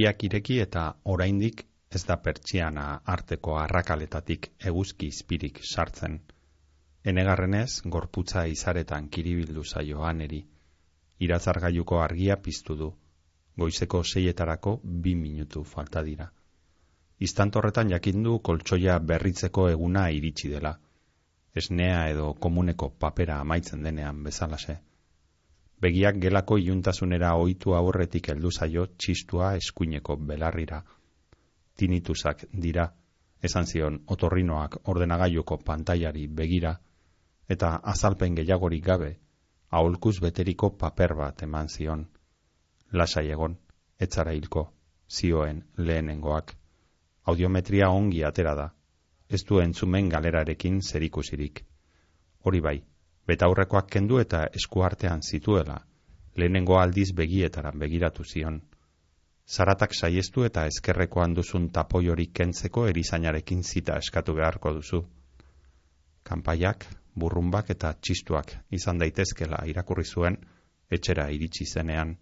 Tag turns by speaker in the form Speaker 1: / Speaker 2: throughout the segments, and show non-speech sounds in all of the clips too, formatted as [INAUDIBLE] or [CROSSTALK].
Speaker 1: Begiak ireki eta oraindik ez da pertsiana arteko arrakaletatik eguzki izpirik sartzen. Enegarrenez, gorputza izaretan kiribildu zaio aneri. Iratzargailuko argia piztu du. Goizeko seietarako bi minutu falta dira. Iztantorretan jakindu koltsoia berritzeko eguna iritsi dela. Esnea edo komuneko papera amaitzen denean bezalase begiak gelako iuntasunera ohitu aurretik heldu zaio txistua eskuineko belarrira. Tinitusak dira, esan zion otorrinoak ordenagailuko pantaiari begira, eta azalpen gehiagorik gabe, aholkuz beteriko paper bat eman zion. Lasai egon, etzara hilko, zioen lehenengoak. Audiometria ongi atera da, ez du entzumen galerarekin zerikusirik. Hori bai, betaurrekoak kendu eta eskuartean zituela, lehenengo aldiz begietaran begiratu zion. Zaratak saiestu eta eskerrekoan duzun tapoi hori kentzeko erizainarekin zita eskatu beharko duzu. Kanpaiak, burrumbak eta txistuak izan daitezkela irakurri zuen, etxera iritsi zenean,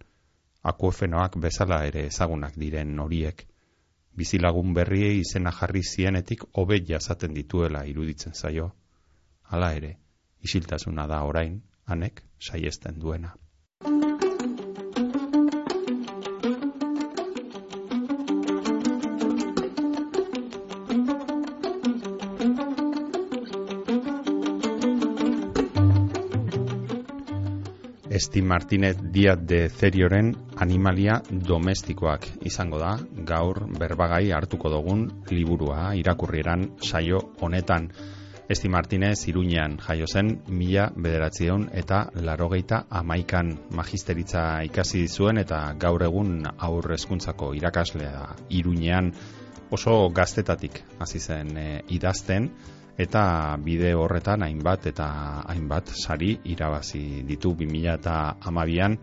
Speaker 1: akuefenoak bezala ere ezagunak diren horiek, bizilagun berriei izena jarri zienetik hobe jasaten dituela iruditzen zaio. Hala ere, isiltasuna da orain, hanek saiesten duena. Esti Martinez Diaz de Zerioren animalia domestikoak izango da, gaur berbagai hartuko dugun liburua irakurrieran saio honetan. Esti Martinez Iruñean jaio zen mila bederatzion eta larogeita amaikan magisteritza ikasi zuen eta gaur egun aurre hezkuntzako irakaslea Iruñean oso gaztetatik hasi zen e, idazten. Eta bide horretan hainbat eta hainbat sari irabazi ditu. 2000 eta amabian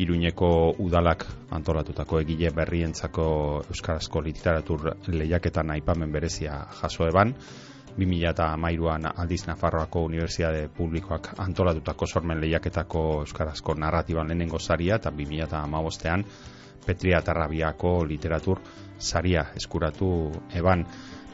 Speaker 1: Iruñeko udalak antolatutako egile berrientzako Euskarazko literatur lehiaketan aipamen berezia jaso eban, 2008an Aldiz Nafarroako Unibertsiade Publikoak antolatutako sormen lehiaketako Euskarazko narratiban lehenengo zaria eta 2008an Petria Tarrabiako literatur saria eskuratu eban.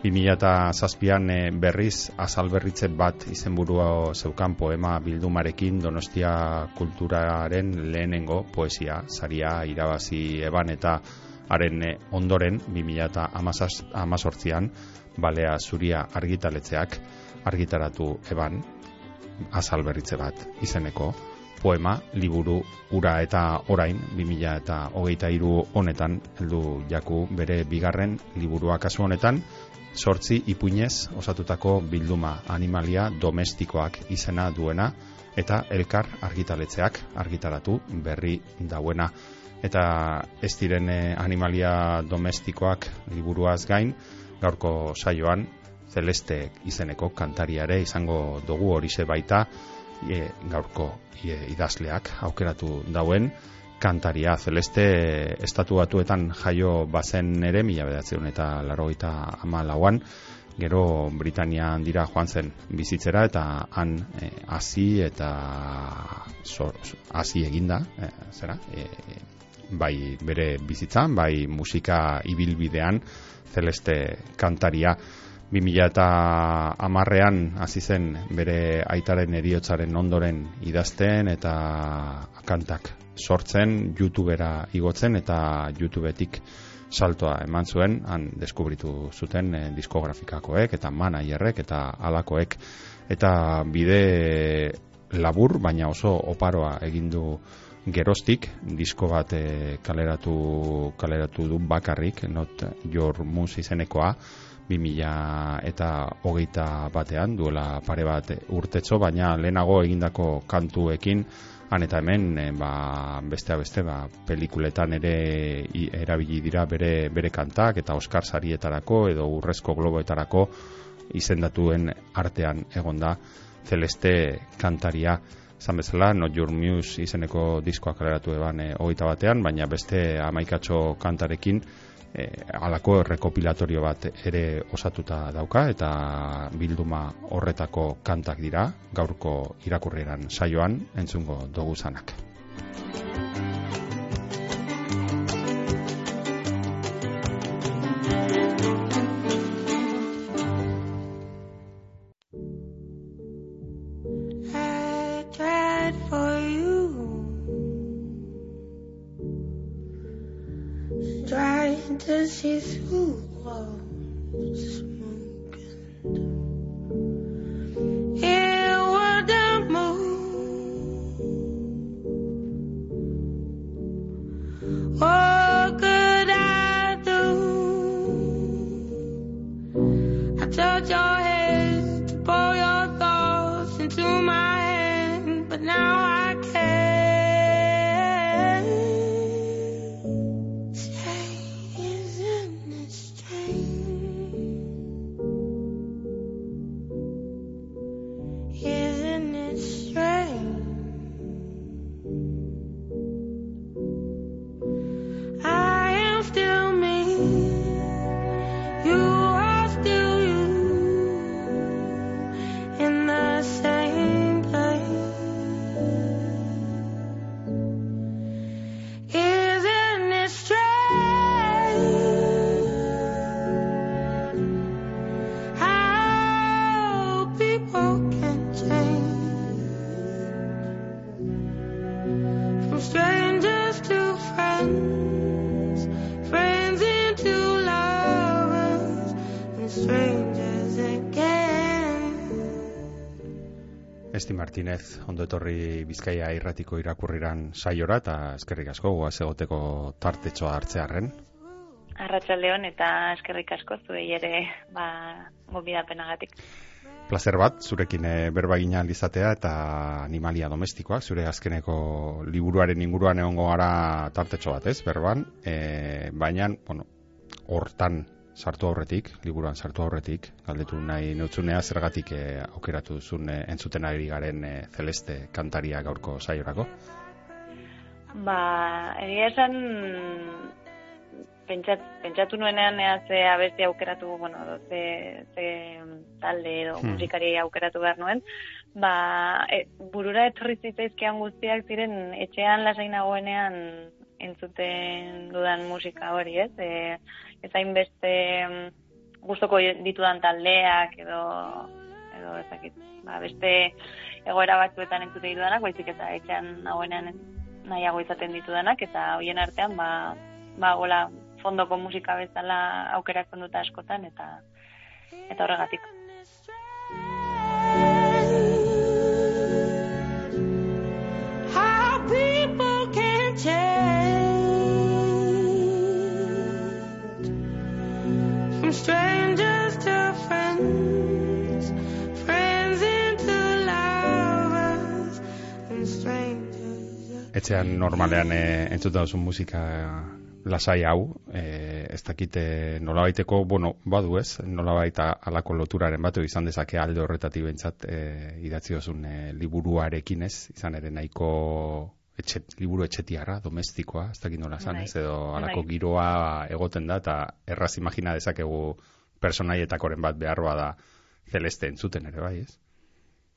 Speaker 1: 2008an eh, berriz azal berritze bat izenburua zeukan poema bildumarekin Donostia kulturaren lehenengo poesia saria irabazi eban eta haren eh, ondoren 2008an balea zuria argitaletzeak argitaratu eban azal berritze bat izeneko poema, liburu, ura eta orain 2000 eta hogeita iru honetan heldu jaku bere bigarren liburua kasu honetan. Sortzi ipuinez osatutako bilduma animalia domestikoak izena duena eta elkar argitaletzeak argitaratu berri dauena. Eta ez diren eh, animalia domestikoak liburuaz gain gaurko saioan Celeste izeneko kantariare izango dugu hori baita e, gaurko e, idazleak aukeratu dauen kantaria. Celeste estatu batuetan jaio bazen ere mila bedatzen eta laro eta ama lauan gero Britanian dira joan zen bizitzera eta han e, hasi eta hasi eginda e, zera e, bai bere bizitzan bai musika ibilbidean Celeste kantaria. 2000 eta amarrean hasi zen bere aitaren eriotzaren ondoren idazten eta kantak sortzen YouTubera igotzen eta YouTubetik saltoa eman zuen. Han deskubritu zuten eh, diskografikakoek eta manaierrek eta alakoek eta bide labur baina oso oparoa egin du gerostik disko bat e, kaleratu, kaleratu du bakarrik not your mus izenekoa 2000 eta hogeita batean duela pare bat urtetxo baina lehenago egindako kantuekin han eta hemen e, ba, bestea beste ba, pelikuletan ere erabili dira bere, bere kantak eta Oscar sarietarako edo urrezko globoetarako izendatuen artean egonda Celeste kantaria Zan bezala, Not Your Muse izeneko diskoa kaleratu eban e, hogeita batean, baina beste amaikatxo kantarekin e, alako rekopilatorio bat ere osatuta dauka eta bilduma horretako kantak dira gaurko irakurrieran saioan entzungo dugu zanak.
Speaker 2: trying to
Speaker 1: She's. Martinez, ondo etorri Bizkaia irratiko irakurriran saiora eta eskerrik asko goaz egoteko tartetxoa hartzearren.
Speaker 3: Arratsaldeon eta eskerrik asko zuei ere ba gobidapenagatik.
Speaker 1: Plazer bat, zurekin e, berba gina izatea eta animalia domestikoak, zure azkeneko liburuaren inguruan egongo gara tartetxo bat, ez, berban, e, baina, bueno, hortan sartu aurretik, liburuan sartu aurretik, galdetu nahi neutzunea zergatik e, aukeratu duzun e, entzuten ari garen e, celeste kantaria gaurko saiorako.
Speaker 3: Ba, egia esan pentsat, pentsatu nuenean ea ze abesti aukeratu, bueno, ze, ze talde edo
Speaker 1: Hmm.
Speaker 3: musikari aukeratu behar nuen, ba, e, burura etorri zitzaizkian guztiak ziren etxean lasai nagoenean entzuten dudan musika hori, ez? E, ez hainbeste mm, gustoko ditudan taldeak edo edo ezakit, ba, beste egoera batzuetan entzute ditudanak, baizik eta etxean nagoenean nahiago izaten ditudanak, eta hoien artean, ba, ba, gola, fondoko musika bezala aukeratzen dut askotan, eta eta horregatik.
Speaker 2: How people can change strangers to friends, friends into lovers, and strangers.
Speaker 1: Etxean normalean e, entzuten duzun musika lasai hau, e, ez dakite nolabaiteko, bueno, badu ez, nolabait alako loturaren bat, edo izan dezake alde horretatik bentsat e, idatzi dozun e, liburuarekin ez, izan ere nahiko etxe, liburu etxetiarra, domestikoa, ez dakit nola esan
Speaker 3: Bai.
Speaker 1: ez, edo alako
Speaker 3: Bai.
Speaker 1: giroa egoten da, eta erraz imagina dezakegu personaietakoren bat beharroa da celeste entzuten ere, bai ez?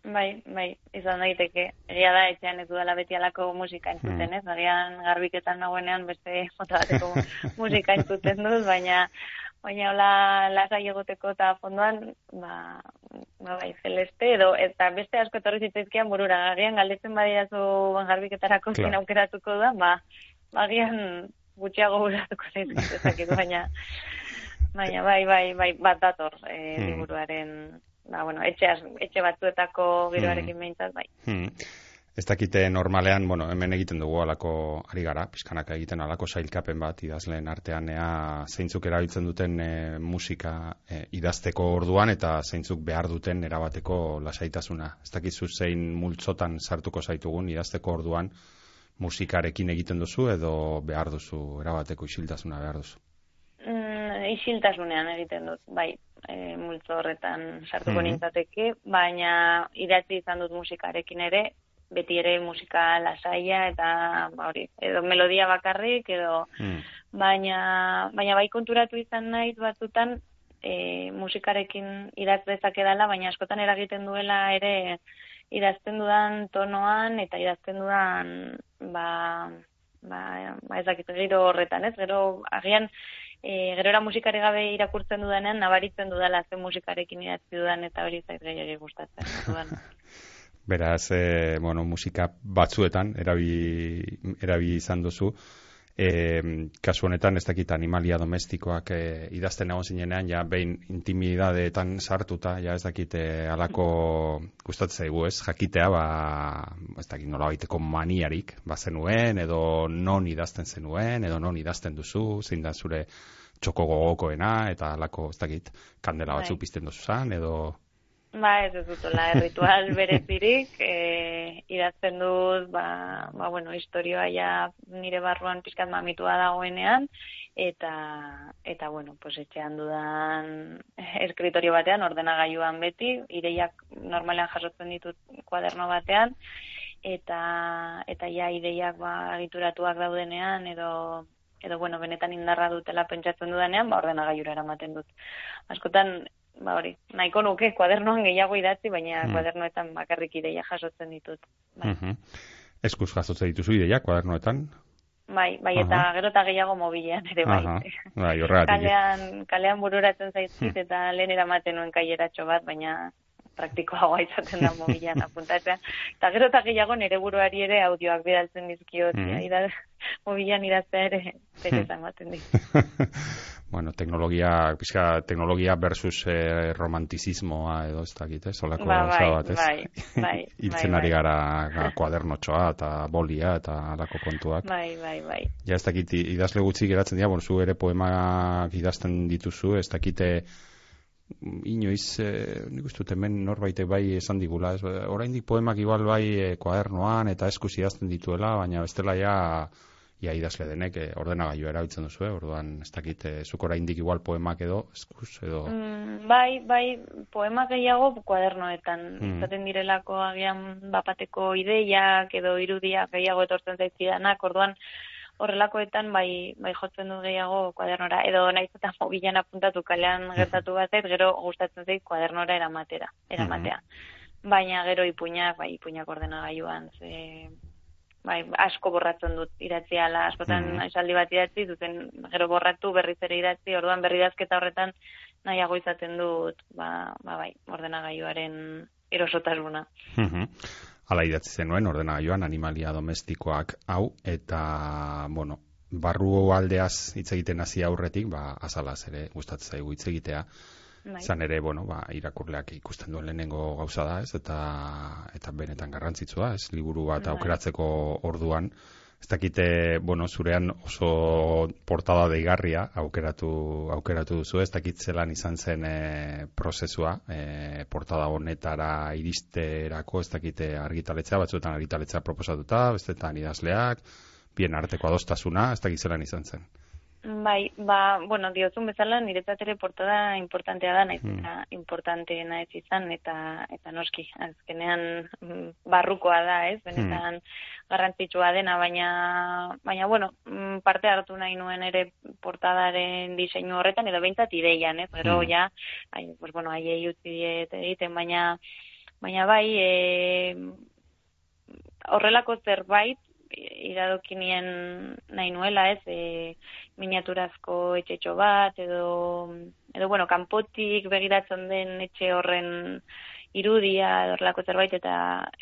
Speaker 3: Bai, bai, izan daiteke. Egia da, etxean ez dudala beti alako musika entzuten,
Speaker 1: Hmm.
Speaker 3: ez? Agian garbiketan nagoenean beste mota bateko [LAUGHS] musika entzuten dut, baina baina hola lasai egoteko eta fondoan, ba, ba bai, celeste edo eta beste asko etorri zitzaizkian burura. Agian galdetzen badiazu garbiketarako
Speaker 1: Claro.
Speaker 3: zein aukeratuko da, ba, ba agian gutxiago buratuko zaizkit ezakit, baina baina bai, bai, bai, bat dator
Speaker 1: Hmm.
Speaker 3: liburuaren ba, bueno, etxe, etxe batzuetako giroarekin
Speaker 1: Hmm.
Speaker 3: behintzat, bai.
Speaker 1: Hmm. Ez dakite normalean, bueno, hemen egiten dugu alako ari gara, pizkanaka egiten alako sailkapen bat idazleen artean ea zeintzuk erabiltzen duten e, musika e, idazteko orduan eta zeintzuk behar duten erabateko lasaitasuna. Ez dakizu zein multzotan sartuko zaitugun idazteko orduan musikarekin egiten duzu edo behar duzu erabateko isiltasuna behar duzu.
Speaker 3: Mm, isiltasunean egiten dut, bai, e, multzo horretan sartuko
Speaker 1: Mhm.
Speaker 3: nintzateke, baina idatzi izan dut musikarekin ere, beti ere musika lasaia eta ba, hori, edo melodia bakarrik edo
Speaker 1: Hmm.
Speaker 3: baina baina bai konturatu izan naiz batzutan e, musikarekin idatz dezakedala, baina askotan eragiten duela ere idazten dudan tonoan eta idazten dudan ba, ba, ba ez dakit, giro horretan, ez? Gero agian e, gerora musikari gabe irakurtzen dudanean nabaritzen dudala ze musikarekin idatzi dudan eta hori zait gehiago gustatzen. Orduan, [LAUGHS]
Speaker 1: Beraz, e, bueno, musika batzuetan erabi, erabi izan duzu. e, kasu honetan ez dakit animalia domestikoak e, idazten egon zinenean, ja behin intimidadeetan sartuta, ja ez dakit e, alako gustatzen zaigu ez, jakitea, ba, ez dakit nola baiteko maniarik, ba zenuen, edo non idazten zenuen, edo non idazten duzu, zein da zure txoko gogokoena, eta alako, ez dakit, kandela batzu bai. pizten duzuzan, edo...
Speaker 3: Ba, ez ez dutela, ritual [LAUGHS] berezirik, e, idazten dut, ba, ba, bueno, historioa ja nire barruan pizkat mamitua dagoenean, eta, eta bueno, pues etxean dudan eskritorio batean, ordenagailuan beti, ideiak normalean jasotzen ditut kuaderno batean, eta, eta ja ideiak ba, agituratuak daudenean, edo, edo bueno, benetan indarra dutela pentsatzen dudanean, ba, ordenagailura eramaten dut. Askotan, ba hori, nahiko nuke kuadernoan gehiago idatzi, baina mm. kuadernoetan bakarrik ideia jasotzen ditut. Bai. Mm
Speaker 1: Eskuz jasotzen dituzu ideia kuadernoetan?
Speaker 3: Bai, bai, eta uh gero eta gehiago mobilean ere bai.
Speaker 1: bai kalean,
Speaker 3: kalean bururatzen zaizkit hmm. eta lehen eramaten nuen kaieratxo bat, baina praktikoagoa izaten da mobilean apuntatzea. Eta gero eta gehiago nire buruari ere audioak bidaltzen dizkiot, mm. ida, mobilean idaztea ere pereza ematen dit. [LAUGHS]
Speaker 1: bueno, teknologia, pizka, teknologia versus eh, romantizismoa edo ez dakit, eh? Solako ba, bai, bat, ez? Bai, [LAUGHS] bai, Iltzen bai, ari bai. gara kuadernotxoa eta bolia eta alako kontuak.
Speaker 3: Bai, bai, bai.
Speaker 1: Ja, ez dakit, idazle gutxi geratzen dira, bon, zu ere poemak idazten dituzu, ez dakite inoiz, eh, nik uste hemen norbaitek bai esan digula, ez, oraindik poemak igual bai eh, kuadernoan eta eskuz idazten dituela, baina bestela ja ia idazle denek e, ordenagailu erabiltzen duzu, eh? orduan ez dakit e, zuk oraindik igual poemak edo eskuz edo
Speaker 3: mm, bai, bai, poemak gehiago kuadernoetan mm. izaten direlako agian bapateko ideiak edo irudiak gehiago etortzen zaizkidanak, orduan horrelakoetan bai bai jotzen du gehiago kuadernora edo naiz eta mobilan apuntatu kalean [LAUGHS] gertatu batet, gero gustatzen zait kuadernora eramatera, eramatea. Mm. Baina gero ipuinak, bai ipuinak ordenagailuan, ze bai, asko borratzen dut idatzi ala, askotan mm. esaldi bat idatzi, duten gero borratu berriz ere idatzi, orduan berri dazketa horretan nahiago izaten dut, ba, ba bai, ordenagailuaren erosotasuna.
Speaker 1: Mm Hala idatzi zenuen ordenagailuan animalia domestikoak hau, eta, bueno, barru aldeaz hitz egiten hasi aurretik, ba, azalaz ere gustatzen zaigu hitz egitea, Bai. Zan ere, bueno, ba, irakurleak ikusten duen lehenengo gauza da, ez? Eta, eta benetan garrantzitsua, ez? Liburu bat bai. aukeratzeko orduan. Ez dakite, bueno, zurean oso portada deigarria aukeratu, aukeratu duzu, ez dakit zelan izan zen e, prozesua, e, portada honetara iristerako, ez dakite argitaletzea, batzuetan argitaletzea proposatuta, bestetan idazleak, bien arteko adostasuna, ez dakit zelan izan zen.
Speaker 3: Bai, ba, bueno, diozun bezala niretzat ere portada importantea da, naiz mm. eta importanteena ez izan, eta eta noski, azkenean mm, barrukoa da, ez, benetan mm. garrantzitsua dena, baina, baina, bueno, mm, parte hartu nahi nuen ere portadaren diseinu horretan, edo behintzat ideian, ez, gero, mm. ja, ai, pues, bueno, aiei utzi egiten, baina, baina bai, e, horrelako zerbait, iradokinien nahi nuela, ez, e, miniaturazko etxetxo bat, edo, edo, bueno, kanpotik begiratzen den etxe horren irudia, horrelako zerbait, eta,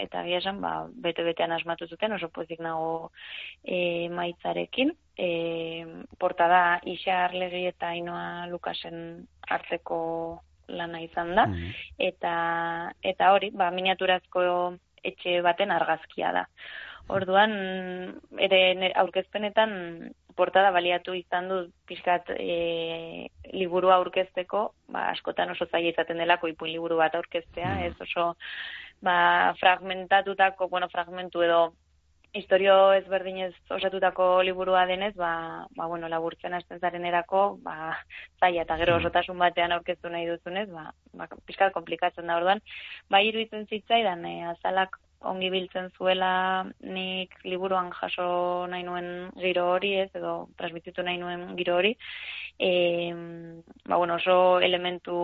Speaker 3: eta esan, ba, bete-betean asmatu zuten, oso pozik nago e, maitzarekin. E, porta da, Isa Arlegi eta Ainoa Lukasen arteko lana izan da, mm. eta, eta hori, ba, miniaturazko etxe baten argazkia da. Orduan, ere aurkezpenetan portada baliatu izan du pixkat e, liburua aurkezteko, ba, askotan oso zaila izaten delako ipuin liburu bat aurkeztea, mm. ez oso ba, fragmentatutako, bueno, fragmentu edo historio ezberdinez osatutako liburua denez, ba, ba bueno, laburtzen hasten zaren erako, ba, zaila eta gero mm. osotasun batean aurkeztu nahi duzunez, ba, ba, pixkat komplikatzen da orduan, ba, iruditzen zitzaidan, e, azalak ongi biltzen zuela nik liburuan jaso nahi nuen giro hori ez, edo transmititu nahi nuen giro hori. E, ba, bueno, oso elementu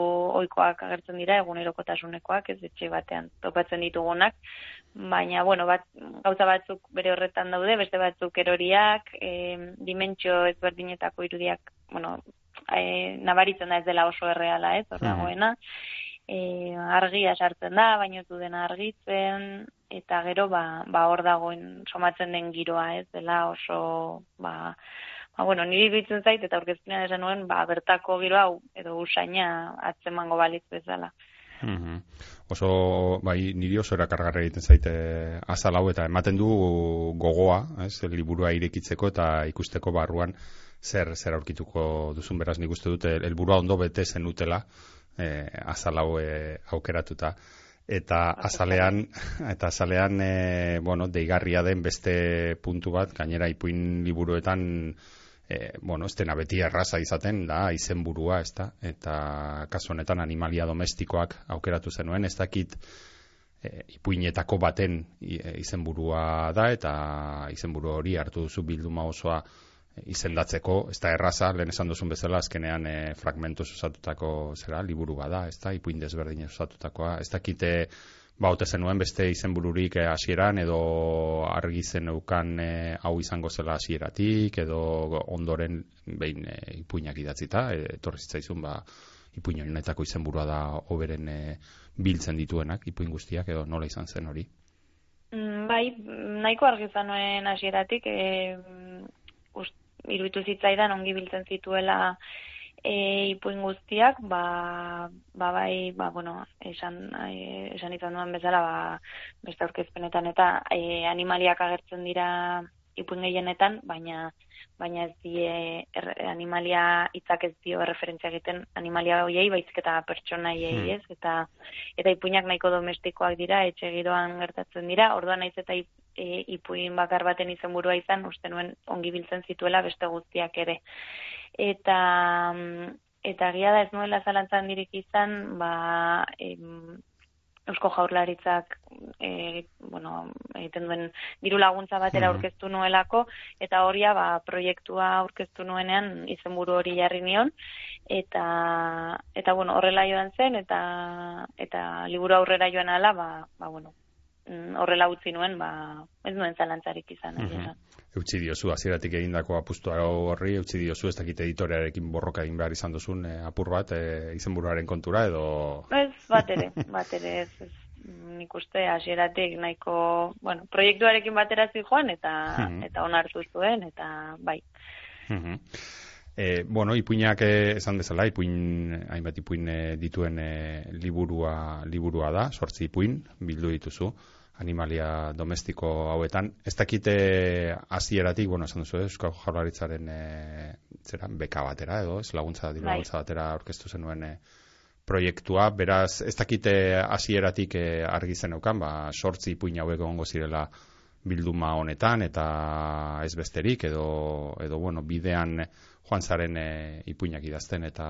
Speaker 3: oikoak agertzen dira, egunerokotasunekoak, ez etxe batean topatzen ditugunak, baina, bueno, bat, gauza batzuk bere horretan daude, beste batzuk eroriak, e, dimentsio ezberdinetako irudiak, bueno, e, nabaritzen da ez dela oso erreala ez, hor dagoena, e, argia sartzen da, baino ez dena argitzen, eta gero ba, ba hor dagoen somatzen den giroa, ez? Dela oso ba, ba bueno, niri bitzen zait eta aurkezpenean esan nuen ba bertako giroa edo usaina atzemango balitz bezala.
Speaker 1: Mm Oso, bai, niri oso erakargarra egiten zaite azal hau eta ematen du gogoa, ez, liburua irekitzeko eta ikusteko barruan zer zer aurkituko duzun. Beraz nik uste dute helburua ondo bete zen utela eh, azal hau eh, aukeratuta eta azalean eta azalean eh, bueno, deigarria den beste puntu bat gainera ipuin liburuetan e, bueno, ez dena beti erraza izaten, da, izenburua, ez da, eta kasu honetan animalia domestikoak aukeratu zenuen, ez dakit e, ipuinetako baten e, izenburua da, eta izenburu hori hartu duzu bilduma osoa izendatzeko, ez da erraza, lehen esan duzun bezala, azkenean e, fragmentu osatutako zera, liburu bada, ez da, ipuin desberdin osatutakoa, ez dakite, ba, ote zenuen beste izenbururik eh, hasieran edo argi zen eukan eh, hau izango zela hasieratik edo ondoren behin e, ipuinak idatzita, etorri zitzaizun ba, ipuin honetako izenburua da oberen biltzen dituenak, ipuin guztiak edo nola izan zen hori?
Speaker 3: Mm, bai, nahiko argi zanuen hasieratik, e, iruditu zitzaidan ongi biltzen zituela e, ipuin guztiak, ba, ba bai, ba, bueno, esan, e, esan izan duen bezala, ba, beste aurkezpenetan eta e, animaliak agertzen dira ipuin gehienetan, baina baina ez die er, animalia hitzak ez dio referentzia egiten animalia hoiei baizik eta pertsonaiei, hmm. ez? Eta eta ipuinak nahiko domestikoak dira, etxe giroan gertatzen dira. Orduan naiz eta e, ipuin bakar baten izenburua izan, uste nuen ongi biltzen zituela beste guztiak ere eta mm, eta gia da ez nuela zalantzan dirik izan, ba, em, Eusko Jaurlaritzak e, bueno, egiten duen diru laguntza batera mm aurkeztu nuelako eta horia ba, proiektua aurkeztu nuenean izenburu hori jarri nion. Eta eta bueno, horrela joan zen eta eta liburu aurrera joan ala ba, ba bueno, horrela utzi nuen ba, ez nuen zalantzarik izan. Mm
Speaker 1: eutzi diozu, azieratik egindako apustu horri, eutzi diozu, ez dakit editorearekin borroka egin behar izan duzun, e, apur bat, e, izenburuaren kontura, edo...
Speaker 3: Ez, bat ere, bat ere, ez, ez, nik uste, azieratik nahiko, bueno, proiektuarekin batera joan, eta, mm eta onartu zuen, eta bai.
Speaker 1: Mm E, bueno, ipuinak esan dezala, ipuin, hainbat ipuin dituen e, liburua, liburua da, sortzi ipuin, bildu dituzu animalia domestiko hauetan. Ez dakite hasieratik, bueno, esan duzu, Euskal Jaurlaritzaren e, zera, beka batera edo, ez laguntza bai. laguntza batera aurkeztu zenuen e, proiektua, beraz, ez dakite hasieratik e, argi zeneukan, ba, sortzi ipuin hauek egongo zirela bilduma honetan eta ez besterik edo, edo bueno, bidean joan zaren e, ipuinak idazten eta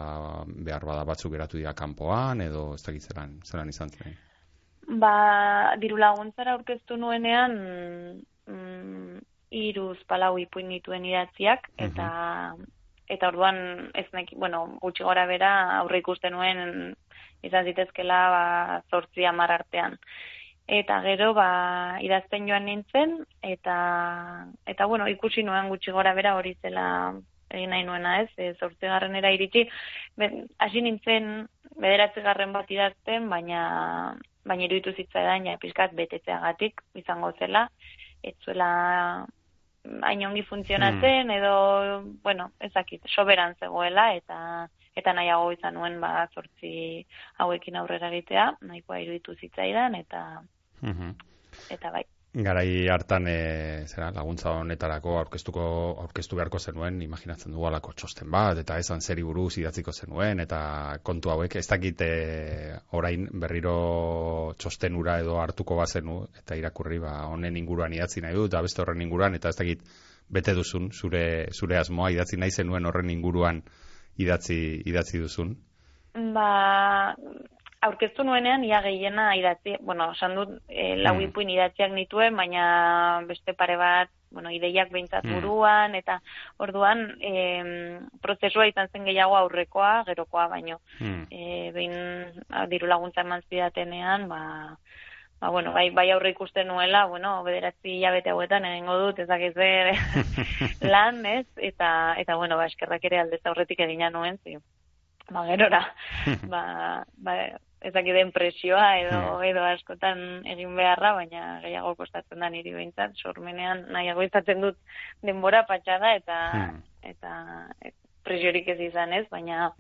Speaker 1: behar bada batzuk geratu dira kanpoan edo ez dakit zelan, zelan izan zen.
Speaker 3: Ba, diru laguntzara aurkeztu nuenean mm, iruz palau ipuin dituen idatziak, eta eta orduan ez neki, bueno, gutxi gora bera aurre ikusten nuen izan zitezkela ba, zortzi amar artean. Eta gero, ba, idazten joan nintzen, eta, eta bueno, ikusi nuen gutxi gora bera hori zela egin nahi nuena ez, e, garrenera iritsi, hasi nintzen bederatzi garren bat idazten, baina baina iruditu zitzaidan ja pizkat betetzeagatik izango zela ez zuela hain ongi funtzionatzen hmm. edo bueno ezakit soberan zegoela eta eta nahiago izan nuen ba zortzi hauekin aurrera egitea nahikoa iruditu zitzaidan eta hmm. eta bai
Speaker 1: garai hartan e, zera, laguntza honetarako aurkeztuko aurkeztu beharko zenuen imaginatzen dugu alako txosten bat eta esan zeri buruz idatziko zenuen eta kontu hauek ez dakit e, orain berriro txosten ura edo hartuko bazenu eta irakurri ba honen inguruan idatzi nahi du eta beste horren inguruan eta ez dakit bete duzun zure zure asmoa idatzi nahi zenuen horren inguruan idatzi idatzi duzun.
Speaker 3: Ba, aurkeztu nuenean ia gehiena idatzi, bueno, esan dut e, lau mm. ipuin idatziak nituen, baina beste pare bat, bueno, ideiak behintzat mm. buruan, eta orduan e, prozesua izan zen gehiago aurrekoa, gerokoa baino. Mm. E, behin diru laguntza eman zidatenean, ba, ba, bueno, bai, bai aurre ikusten nuela, bueno, bederatzi hilabete hauetan egingo dut, ez [LAUGHS] lan, ez? Eta, eta bueno, ba, eskerrak ere aldez aurretik egina nuen, zi. Ba, gerora, [LAUGHS] ba, ba, ezakiden presioa edo edo askotan egin beharra, baina gehiago kostatzen da niri behintzat, sormenean nahiago izaten dut denbora patxada eta
Speaker 1: Hmm.
Speaker 3: eta e, presiorik ez izan ez, baina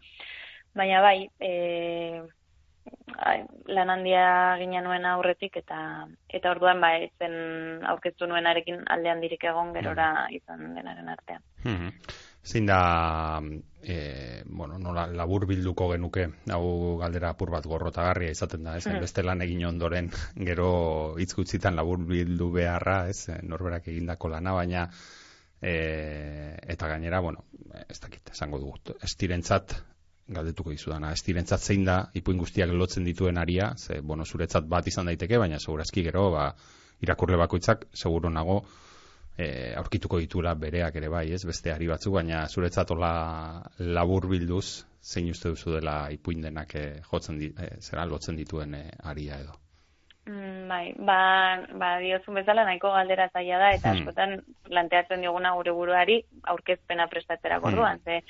Speaker 3: baina bai, e, lan handia ginen nuen aurretik eta eta orduan ba zen aurkeztu nuenarekin alde handirik egon gerora izan denaren artean.
Speaker 1: Mhm. Zein da, e, bueno, nola labur bilduko genuke, hau galdera apur bat gorrotagarria izaten da, ez?
Speaker 3: Mhm.
Speaker 1: Beste lan egin ondoren, [LAUGHS] gero hitz gutxitan labur bildu beharra, ez? Norberak egindako lana, baina e, eta gainera, bueno, ez dakit, esango dugu, estirentzat galdetuko dizudana, estirentzat zein da ipuin guztiak lotzen dituen aria, ze, bueno, zuretzat bat izan daiteke, baina segurazki gero, ba, irakurle bakoitzak, seguro nago, e, aurkituko ditura bereak ere bai, ez, beste ari batzuk, baina zuretzat hola labur bilduz, zein uste duzu dela ipuin denak e, jotzen di, e, zera lotzen dituen e, aria edo.
Speaker 3: Mm, bai, ba, ba diozun bezala nahiko galdera zaila da eta
Speaker 1: Hmm.
Speaker 3: askotan planteatzen dioguna gure buruari aurkezpena prestatzerako
Speaker 1: Hmm.
Speaker 3: orduan, ze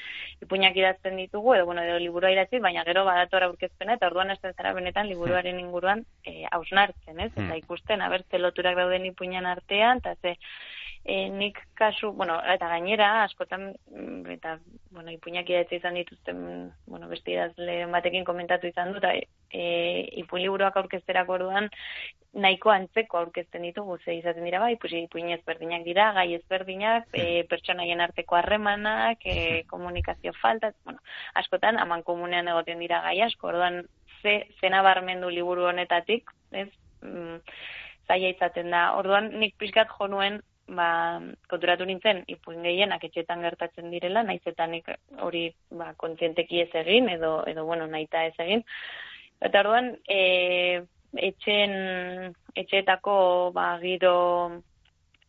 Speaker 3: ipuinak idazten ditugu edo bueno, edo liburua idatzi, baina gero badator aurkezpena eta orduan ez zara benetan liburuaren inguruan eh hausnartzen, ez?
Speaker 1: Hmm.
Speaker 3: Eta ikusten aber loturak dauden ipuinan artean eta ze e, nik kasu, bueno, eta gainera, askotan, mm, eta, bueno, ipuinak idatzi izan dituzten, bueno, beste idazle batekin komentatu izan dut, e, ipuin liburuak aurkezterako orduan, nahiko antzeko aurkezten ditugu, ze izaten dira bai, pues, ipuin ezberdinak dira, gai ezberdinak, e, pertsonaien arteko harremanak, e, komunikazio falta, bueno, askotan, aman komunean egoten dira gai asko, orduan, ze, zena barmendu liburu honetatik, ez, mm, zaila izaten da. Orduan, nik pixkat jo nuen, ba, konturatu nintzen, ipuin gehienak etxetan gertatzen direla, naiz eta nik hori ba, kontzienteki ez egin, edo, edo bueno, naita ez egin. Eta orduan, e, etxen, etxeetako ba, giro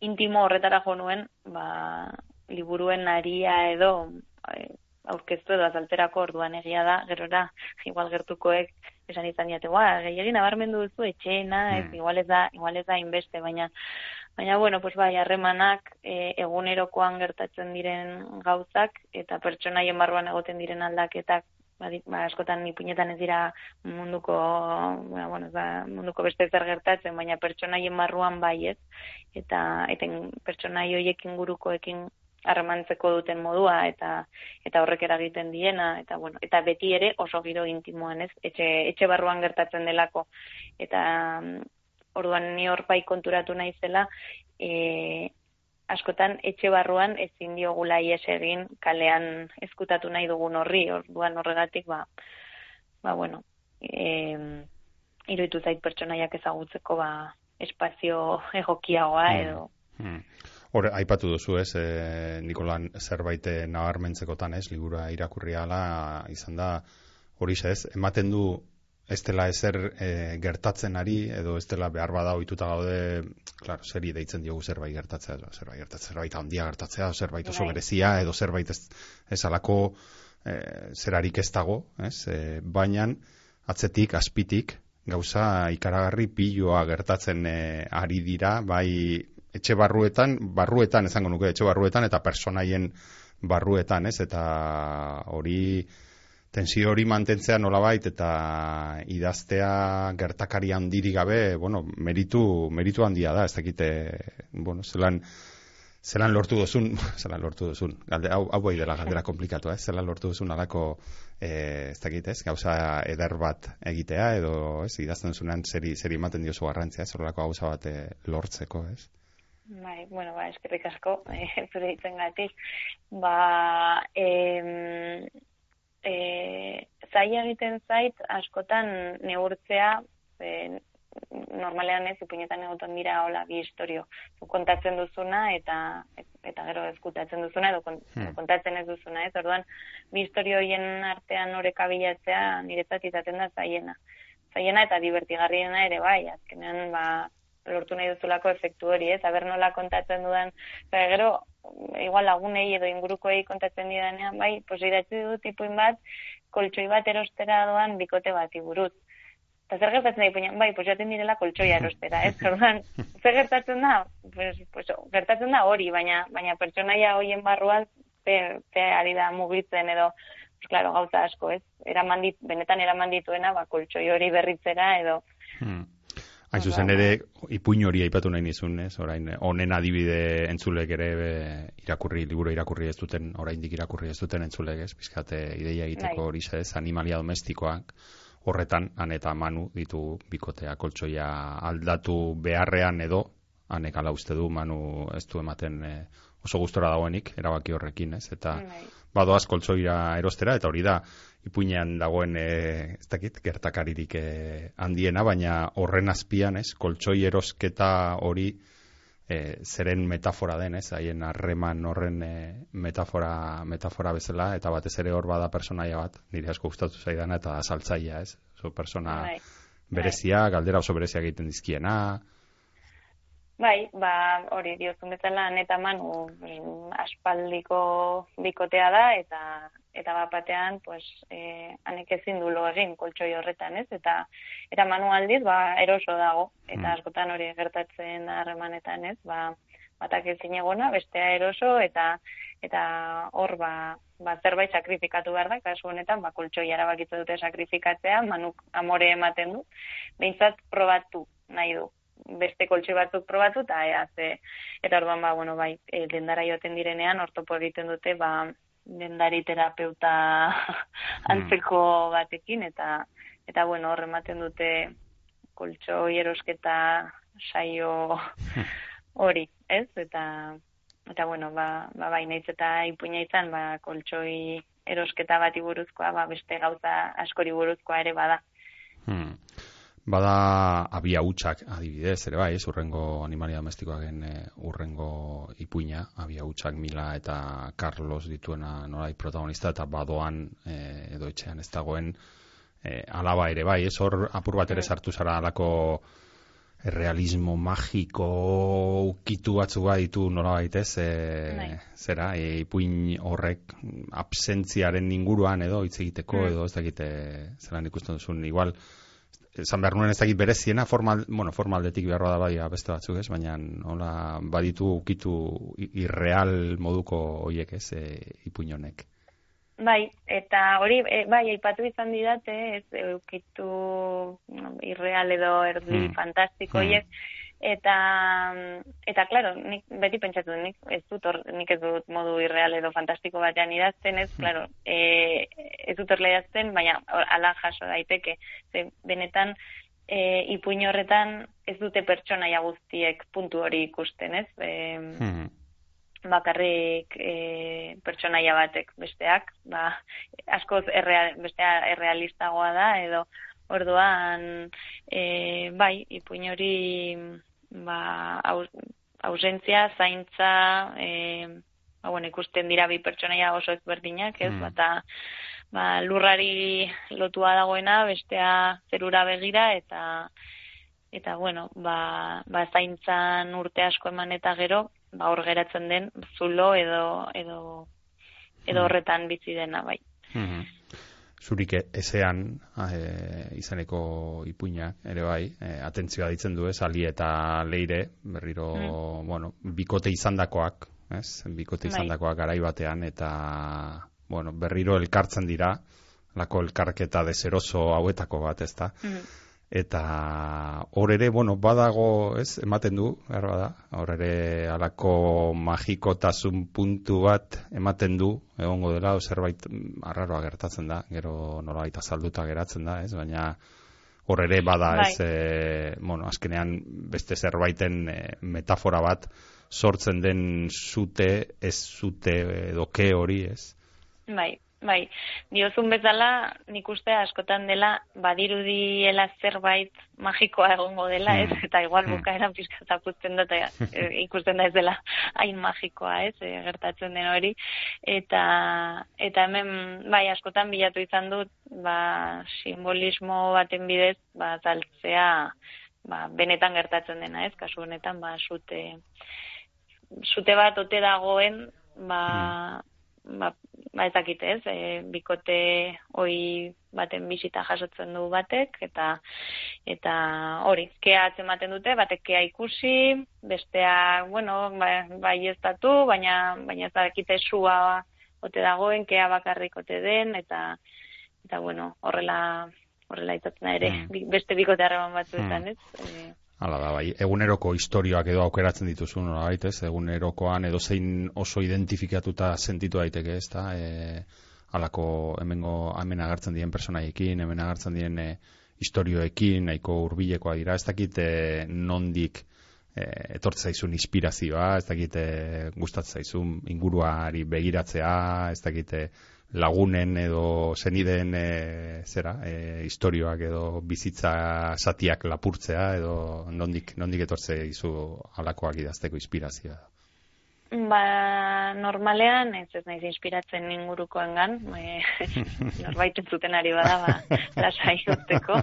Speaker 3: intimo horretara jo nuen, ba, liburuen aria edo e, aurkeztu edo azalterako orduan egia da, gerora, igual gertukoek esan izan diate, "Ua, gehiegi nabarmendu duzu etxeena, ez,
Speaker 1: Mm.
Speaker 3: igual ez da, igual ez da inbeste, baina Baina, bueno, pues bai, harremanak e, egunerokoan gertatzen diren gauzak eta pertsonaien barruan egoten diren aldaketak ba, ba, askotan ipuinetan ez dira munduko, bueno, bueno, da munduko beste zer gertatzen, baina pertsonaien barruan bai ez, eta eten pertsonai horiek ingurukoekin harremantzeko duten modua eta eta horrek eragiten diena eta bueno eta beti ere oso giro intimoan ez? Etxe, etxe barruan gertatzen delako. Eta orduan ni hor bai konturatu naizela e, askotan etxe barruan ezin diogula ies egin kalean ezkutatu nahi dugun horri orduan horregatik ba ba bueno e, iruditu zait pertsonaiak ezagutzeko ba espazio egokiagoa
Speaker 1: Mm.
Speaker 3: edo
Speaker 1: Hmm. Hor, aipatu duzu ez, e, Nikolan zerbait eh, nabarmentzekotan ez, libura irakurri ala izan da, hori ez, ematen du ez dela ezer e, gertatzen ari, edo ez dela behar bada ohituta gaude, claro, zeri deitzen diogu zerbait gertatzea, zerbait gertatzea, zerbait handia gertatzea, zerbait oso
Speaker 3: Bai.
Speaker 1: berezia, edo zerbait ez, ez alako e, zerarik ez dago, ez, e, baina atzetik, azpitik, gauza ikaragarri piloa gertatzen e, ari dira, bai etxe barruetan, barruetan esango nuke, etxe barruetan eta personaien barruetan, ez? Eta hori tensio hori mantentzea nolabait eta idaztea gertakari handiri gabe, bueno, meritu, meritu handia da, ez dakite, bueno, zelan, zelan lortu duzun, [LAUGHS] zelan lortu duzun, galde, hau, hau bai dela galdera komplikatu, eh? zelan lortu duzun alako, eh, ez dakit, ez, gauza eder bat egitea, edo, ez, idazten zunean zeri, zeri ematen diozu garrantzia, ez, horrelako gauza bat eh, lortzeko, ez?
Speaker 3: Bai, bueno, ba, eskerrik asko, eh, [LAUGHS] zure hitzengatik. Ba, em, e, zaila egiten zait, askotan neurtzea, e, normalean ez, ipuinetan egoten dira hola bi historio. Kontatzen duzuna eta eta gero ezkutatzen duzuna edo
Speaker 1: Hmm.
Speaker 3: kontatzen ez duzuna, ez? Orduan, bi historio horien artean oreka bilatzea niretzat izaten da zaiena. Zaiena eta divertigarriena ere bai, azkenean ba lortu nahi duzulako efektu hori, ez? Aber nola kontatzen dudan, eta gero igual lagunei edo ingurukoei kontatzen didanean, bai, pues idatzi dut ipuin bat, koltsoi bat erostera doan bikote bati buruz. Eta zer gertatzen da ipuinan, bai, pues jaten direla koltsoia erostera, ez? [LAUGHS] Orduan, zer gertatzen da? Pues, pues, gertatzen da hori, baina baina pertsonaia hoien barruan ze, ze ari da mugitzen edo claro, gauza asko, ez? Eraman dit, benetan eraman dituena, ba, koltsoi hori berritzera edo...
Speaker 1: Hmm. Hain zuzen ere, ipuin hori aipatu nahi nizun, ez? Orain, honen adibide entzulek ere be, irakurri, liburu irakurri ez duten, oraindik irakurri ez duten entzulek, ez? Bizkate ideia egiteko
Speaker 3: Bai.
Speaker 1: hori ez, animalia domestikoak, horretan, han eta manu ditu bikotea koltsoia aldatu beharrean edo, hanek ala uste du, manu ez du ematen eh, oso gustora dagoenik, erabaki horrekin, ez? Eta
Speaker 3: Bai.
Speaker 1: Badoaz koltsoira erostera, eta hori da, ipuinean dagoen, e, ez dakit, gertakaririk e, handiena, baina horren azpian, ez, koltsoi erosketa hori e, zeren metafora den, ez, haien harreman horren e, metafora, metafora bezala, eta batez ere hor bada personaia bat, nire asko gustatu zaidana, eta saltzaia, ez, oso persona
Speaker 3: Bai.
Speaker 1: berezia, galdera oso berezia egiten dizkiena,
Speaker 3: Bai, ba, hori diozun bezala, neta manu mm, aspaldiko bikotea da, eta eta bat batean, pues, eh, anek ezin du lo egin koltsoi horretan, ez? Eta, eta manu aldiz, ba, eroso dago, eta
Speaker 1: Mm.
Speaker 3: askotan hori gertatzen harremanetan, ez? Ba, batak ezin egona, bestea eroso, eta eta hor, ba, ba, zerbait sakrifikatu behar da, kasu honetan, ba, koltsoi erabakitze dute sakrifikatzea, manuk amore ematen du, behintzat probatu nahi du beste koltsi batzuk probatu eta ea ze eta orduan ba bueno bai e, dendara joaten direnean ortopo egiten dute ba dendari terapeuta [LAUGHS] antzeko batekin eta eta bueno hor ematen dute koltso erosketa saio [LAUGHS] hori, ez? Eta eta bueno, ba, ba bai naiz eta ipuina izan ba koltsoi erosketa bati buruzkoa, ba beste gauza askori buruzkoa ere bada.
Speaker 1: Hmm. Bada abia hutsak adibidez, ere bai, ez urrengo animalia domestikoaken e, urrengo ipuina, abia hutsak Mila eta Carlos dituena norai protagonista eta badoan e, edo etxean ez dagoen e, alaba ere bai, ez hor apur bat ere
Speaker 3: Mm.
Speaker 1: sartu zara alako realismo magiko ukitu batzu ditu nolabait ez, e,
Speaker 3: Bai.
Speaker 1: zera, e, ipuin horrek absentziaren inguruan edo hitz egiteko
Speaker 3: Mm.
Speaker 1: edo ez dakite zelan ikusten duzun igual esan behar nuen ez dakit bereziena formal, bueno, formaldetik behar da bai beste batzuk ez, baina hola baditu ukitu irreal moduko hoiek ez, e, ipuin honek.
Speaker 3: Bai, eta hori, e, bai, aipatu izan didate, ez, eukitu mm, irreal edo erdi
Speaker 1: Hmm.
Speaker 3: fantastiko
Speaker 1: Hmm.
Speaker 3: Eta, eta, claro, nik beti pentsatu, nik ez dut, hor, nik ez dut modu irreal edo fantastiko batean idazten, ez, claro, e, ez dut horrela idazten, baina hor, ala jaso daiteke, ze benetan, e, ipuin horretan ez dute pertsonaia guztiek puntu hori ikusten, ez? E,
Speaker 1: Hmm.
Speaker 3: bakarrik e, pertsonaia batek besteak, ba, askoz erreal, bestea errealistagoa da, edo orduan, e, bai, ipuin hori, ba, aus, ausentzia, zaintza, e, ba, bueno, ikusten dira bi pertsonaia oso ezberdinak, ez,
Speaker 1: Mm.
Speaker 3: bata, ba, lurrari lotua dagoena, bestea zerura begira, eta, eta bueno, ba, ba zaintzan urte asko eman eta gero, ba hor geratzen den zulo edo edo edo
Speaker 1: Hmm.
Speaker 3: horretan bizi dena bai.
Speaker 1: Mhm. Zurik e- ezean e, izaneko ipuinak ere bai, e, atentzioa ditzen du ez, ali eta leire, berriro, bueno, bikote izandakoak, ez, bikote
Speaker 3: Bai.
Speaker 1: izandakoak garai batean, eta, bueno, berriro elkartzen dira, lako elkarketa deseroso hauetako bat, ez da, eta hor ere, bueno, badago, ez, ematen du, behar bada, hor ere alako magikotasun puntu bat ematen du, egongo dela, zerbait arraroa gertatzen da, gero nolabait azalduta geratzen da, ez, baina hor ere bada,
Speaker 3: Bai.
Speaker 1: ez, e, bueno, azkenean beste zerbaiten e, metafora bat sortzen den zute, ez zute edo ke hori, ez?
Speaker 3: Bai, bai. Diozun bezala, nik uste askotan dela badirudiela zerbait magikoa egongo dela, ez?
Speaker 1: Mm.
Speaker 3: Eta igual
Speaker 1: Mm.
Speaker 3: bukaeran pizka zaputzen da eta e, ikusten da ez dela hain magikoa, ez? E, gertatzen den hori eta eta hemen bai askotan bilatu izan dut, ba simbolismo baten bidez, ba zaltzea ba, benetan gertatzen dena, ez? Kasu honetan ba zute zute bat ote dagoen, ba, ba, ba ez dakit ez, e, bikote hoi baten bisita jasotzen du batek, eta eta hori, kea atzematen dute, batek kea ikusi, bestea, bueno, ba, bai ez datu, baina, baina ez dakite sua ote dagoen, kea bakarrik ote den, eta, eta bueno, horrela, horrela itatzen ere,
Speaker 1: Mm.
Speaker 3: beste bikote harreman batzuetan,
Speaker 1: Mm.
Speaker 3: ez? E,
Speaker 1: Hala da, bai, eguneroko historioak edo aukeratzen dituzu, nolabait, ez? Egunerokoan edo zein oso identifikatuta sentitu daiteke, ez da? E, halako hemengo hemen agertzen diren personaiekin, hemen agertzen diren e, historioekin, nahiko hurbilekoa dira, ez dakit e, nondik e, etortze zaizun inspirazioa, ez dakit e, gustatzen zaizun inguruari begiratzea, ez dakit e, lagunen edo zenideen e, zera, e, historioak edo bizitza satiak lapurtzea edo nondik, nondik etortze izu halakoak idazteko inspirazioa.
Speaker 3: Ba, normalean, ez ez naiz inspiratzen ingurukoengan, e, [LAUGHS] norbait entzuten ari bada, ba, lasai uzteko.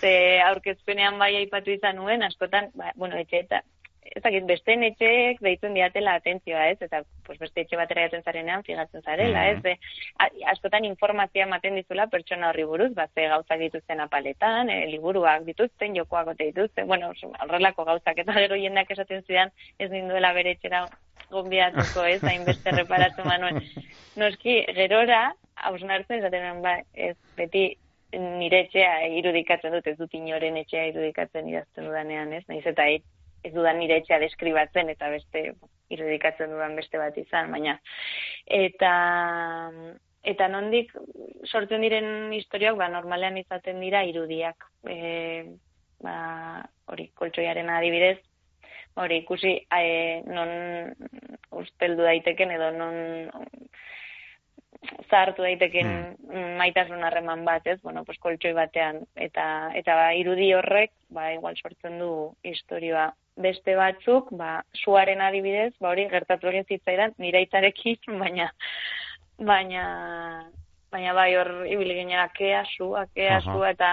Speaker 3: Ze aurkezpenean bai aipatu izan nuen, askotan, ba, bueno, etxe eta ez dakit, besteen etxeek deitzen diatela atentzioa, ez? Eta pues, beste etxe batera jaten zarenean figatzen zarela, ez? A- askotan informazioa ematen dizula pertsona horri buruz, bat ze gauzak dituzten apaletan, e, liburuak dituzten, jokoak ote dituzten, bueno, horrelako gauzak, eta gero jendeak esaten zidan, ez ninduela bere etxera gonbidatuko, ez, hainbeste reparatu [LAUGHS] manuen. Noski, gerora, hausnartzen esaten ba, ez, beti nire etxea irudikatzen dut, ez dut inoren etxea irudikatzen idazten dudanean, ez, naiz eta ez, dudan nire etxea deskribatzen eta beste irudikatzen dudan beste bat izan, baina eta eta nondik sortzen diren historiak ba normalean izaten dira irudiak. E, ba, hori koltsoiaren adibidez, hori ikusi e, non usteldu daiteken edo non zahartu daiteken mm. maitasun harreman bat, ez? Bueno, pues koltsoi batean eta eta ba, irudi horrek ba igual sortzen du historia beste batzuk, ba suaren adibidez, ba hori gertatu egin zitzaidan niraitarekin, [LAUGHS] baina baina baina bai hor ibili ginera kea su, kea
Speaker 1: Aha.
Speaker 3: su eta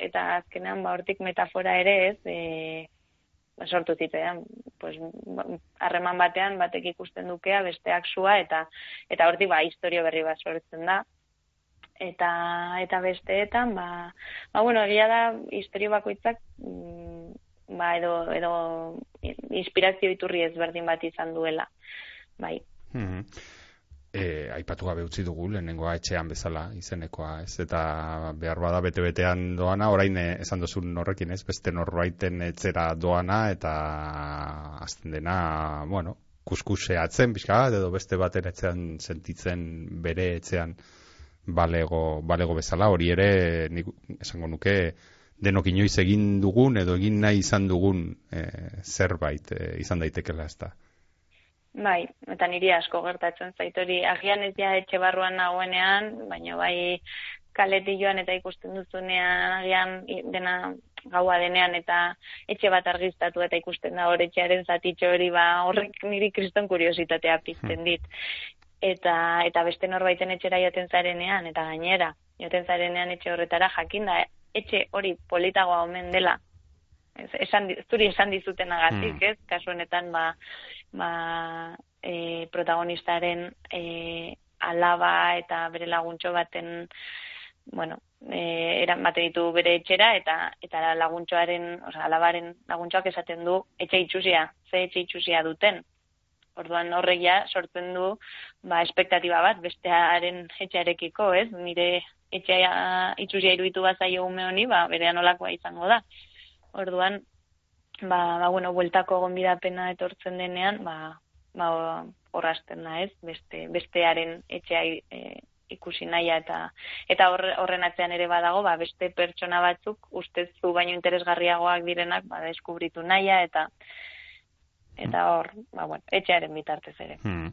Speaker 3: eta azkenean ba hortik metafora ere, ez? E, ba, sortu zitzaidan, pues ba, harreman batean batek ikusten dukea besteak sua eta eta hortik ba historia berri bat sortzen da. Eta eta besteetan ba ba bueno egia da historia bakoitzak mm, ba edo edo inspirazio iturri ezberdin bat izan duela. Bai.
Speaker 1: Mhm. E, aipatu gabe utzi dugu lehenengoa etxean bezala izenekoa, ez? Eta behar bada bete-betean doana, orain eh, esan duzun horrekin, ez? Beste norbaiten etxera doana eta azten dena, bueno, kuskuseatzen pixka bat, edo beste baten etxean sentitzen bere etxean balego, balego bezala, hori ere nik esango nuke denok inoiz egin dugun edo egin nahi izan dugun eh, zerbait eh, izan daitekela ez da.
Speaker 3: Bai, eta niri asko gertatzen zait hori. Agian ez ja etxe barruan nagoenean, baina bai kaleti joan eta ikusten duzunean agian dena gaua denean eta etxe bat argiztatu eta ikusten da hor etxearen zatitxo hori ba horrek niri kriston kuriositatea pizten dit. Eta eta beste norbaiten etxera joaten zarenean eta gainera joaten zarenean etxe horretara jakinda etxe hori politagoa omen dela. Ez, esan, zuri esan dizutenagatik,
Speaker 1: Hmm.
Speaker 3: ez? Kasu honetan ba ba, e, protagonistaren e, alaba eta bere laguntxo baten bueno, e, eramate ditu bere etxera eta eta laguntxoaren, osea, alabaren laguntxoak esaten du etxe itxusia, ze etxe itxusia duten. Orduan horrek ja sortzen du ba espektatiba bat bestearen etxearekiko, ez? Nire etxea itxusia iruditu bazaio ume honi, ba berean olakoa izango da. Orduan ba, ba bueno, bueltako gonbidapena etortzen denean, ba ba horrasten da, ez? Beste bestearen etxea e, ikusi naia eta eta horre- horren atzean ere badago, ba beste pertsona batzuk ustezu baino interesgarriagoak direnak ba deskubritu naia eta eta hor, ba bueno, etxearen bitartez ere.
Speaker 1: Hmm.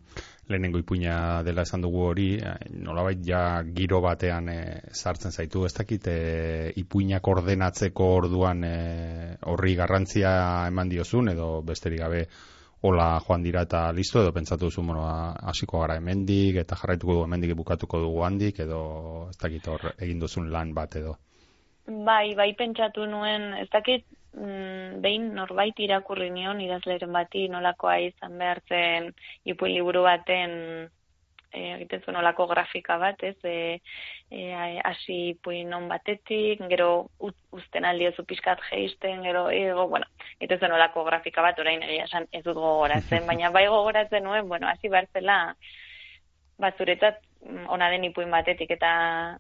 Speaker 1: Lehenengo ipuina dela esan dugu hori, eh, nolabait ja giro batean eh, sartzen zaitu, ez dakit eh, ipuinak ordenatzeko orduan eh, horri garrantzia eman diozun, edo besterik gabe hola joan dira eta listo, edo pentsatu duzu, bueno, hasiko gara hemendik, eta jarraituko dugu hemendik bukatuko dugu handik, edo ez dakit hor egin duzun lan bat edo.
Speaker 3: Bai, bai pentsatu nuen, ez dakit mm, behin norbait irakurri nion idazleren bati nolakoa izan behar zen ipuin liburu baten e, egiten zuen nolako grafika bat, ez, e, e, hasi ipuin on batetik, gero uzten aldiozu pixkat geisten, gero, ego, bueno, egiten zuen nolako grafika bat, orain egia esan ez dut gogoratzen, [LAUGHS] baina bai gogoratzen nuen, bueno, hasi behar zela ba, zuretzat ona den ipuin batetik eta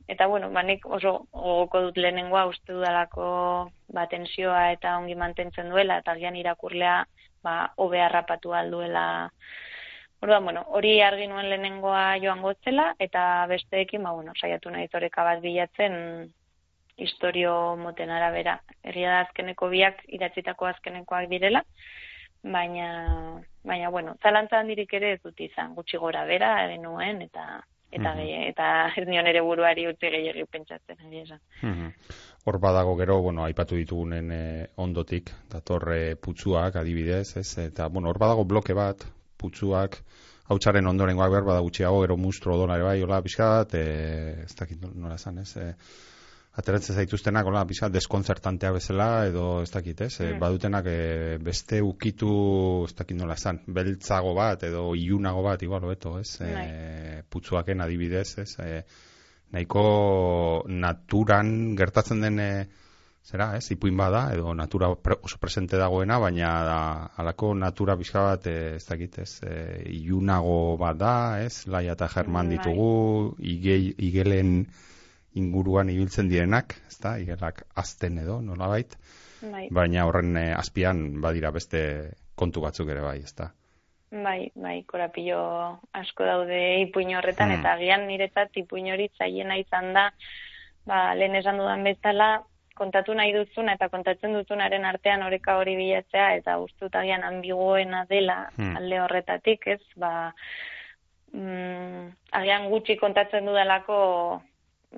Speaker 3: eta bueno, ba nik oso gogoko dut lehenengoa uste dudalako ba tensioa eta ongi mantentzen duela eta agian irakurlea ba hobe harrapatu alduela Orduan, bueno, hori argi nuen lehenengoa joan gotzela, eta besteekin, ba, bueno, saiatu nahi zoreka bat bilatzen historio moten arabera. Egia da azkeneko biak, idatzitako azkenekoak direla, baina, baina bueno, zalantza handirik ere ez dut izan, gutxi gora bera, nuen, eta eta mm -hmm. eta ez nion ere buruari utzi gehiagi pentsatzen ari esan.
Speaker 1: Mm Hor badago gero, bueno, aipatu ditugunen eh, ondotik, datorre putzuak adibidez, ez? Eta, bueno, hor badago bloke bat, putzuak, hautsaren ondorengoak behar bada gutxiago, gero mustro odonare bai, hola, pixkat, e, ez dakit nola esan, ez? E, ateratzen zaituztenak hola bizka deskonzertantea bezala edo ez dakit, ez? Mm. badutenak e, beste ukitu ez dakit nola esan, beltzago bat edo iunago bat igual hobeto, ez? E, putzuaken adibidez, ez? E, nahiko naturan gertatzen den zera, ez? Ipuin bada edo natura oso presente dagoena, baina da, alako natura bizka bat ez dakit, ez? E, iunago bat da, ez? Laia eta German bai. ditugu, igelen inguruan ibiltzen direnak, ezta, igelak azten edo, nolabait, bai. baina horren eh, azpian badira beste kontu batzuk ere bai, ezta.
Speaker 3: Bai, bai, korapillo asko daude ipuin horretan, hmm. eta agian niretzat ipuin hori zaiena izan da, ba, lehen esan dudan bezala, kontatu nahi duzuna eta kontatzen duzunaren artean oreka hori bilatzea, eta ustut agian ambiguena dela hmm. alde horretatik, ez, ba, mm, agian gutxi kontatzen dudalako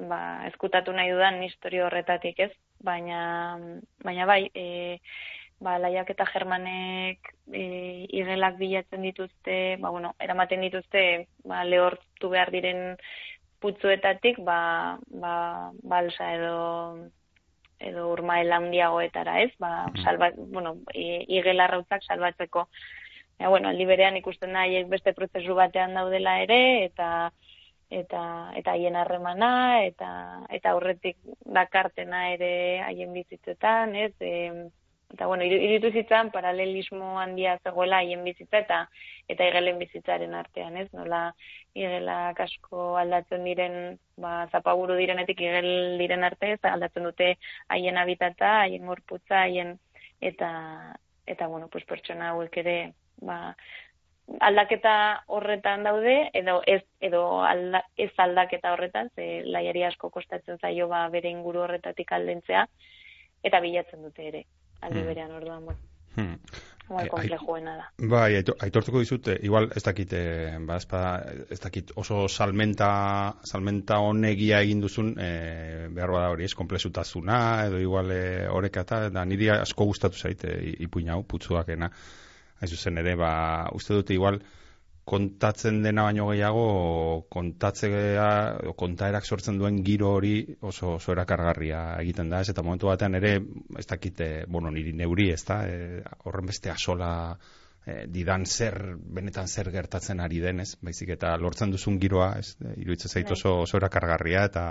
Speaker 3: ba, eskutatu nahi dudan historio horretatik, ez? Baina, baina bai, e, ba, laiak eta germanek e, igelak bilatzen dituzte, ba, bueno, eramaten dituzte, ba, lehortu behar diren putzuetatik, ba, ba, balsa edo edo urmaela handiagoetara, ez? Ba, salba, bueno, igela rautzak salbatzeko. Ja, bueno, aldi berean ikusten da beste prozesu batean daudela ere, eta eta eta haien harremana eta eta aurretik dakartena ere haien bizitzetan, ez? E, eta bueno, iruditu zitzan paralelismo handia zegoela haien bizitza eta eta igelen bizitzaren artean, ez? Nola igela asko aldatzen diren, ba zapaburu direnetik igel diren arte, ez aldatzen dute haien habitata, haien gorputza, haien eta eta bueno, pues pertsona hauek ere ba, aldaketa horretan daude edo ez edo alda, ez aldaketa horretan ze laiari asko kostatzen zaio ba bere inguru horretatik aldentzea eta bilatzen dute ere aldi hmm. berean orduan bueno. Hmm. Bai, komplejoena da.
Speaker 1: Bai, aitortuko dizut, eh, igual ez dakit, eh, ba, ez dakit oso salmenta, salmenta honegia egin duzun, eh, behar bada hori, ez, komplexutasuna, edo igual eh, horrekata, da niri asko gustatu zaite ipuin hau, putzuakena hain zuzen ere, ba, uste dute igual, kontatzen dena baino gehiago, kontatzea, kontaerak sortzen duen giro hori oso, oso erakargarria egiten da, ez, eta momentu batean ere, ez dakite, bueno, niri neuri, ez da, e, horren beste asola, e, didan zer, benetan zer gertatzen ari denez, baizik eta lortzen duzun giroa, ez, e, iruditzen zaitu bai. oso, oso erakargarria, eta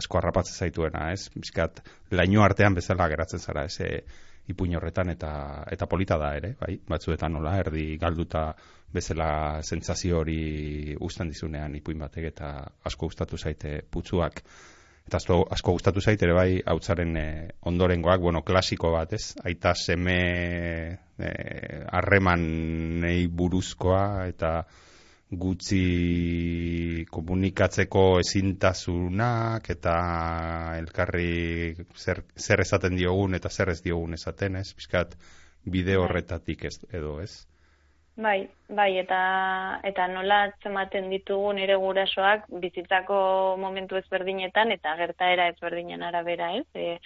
Speaker 1: asko harrapatzen zaituena, ez, bizkat, laino artean bezala geratzen zara, ez, e, ipuin horretan eta eta polita da ere, bai, batzuetan nola erdi galduta bezala sentsazio hori uzten dizunean ipuin batek eta asko gustatu zaite putzuak eta asko, asko gustatu zaite ere bai hautzaren e, ondorengoak, bueno, klasiko bat, ez? Aita seme eh, harreman buruzkoa eta gutxi komunikatzeko ezintasunak eta elkarri zer, zer esaten diogun eta zer ez diogun esaten, ez? Piskat bide bai. horretatik ez, edo, ez?
Speaker 3: Bai, bai, eta, eta nola tzematen ditugun ere gurasoak bizitzako momentu ezberdinetan eta gertaera ezberdinen arabera, ez? E,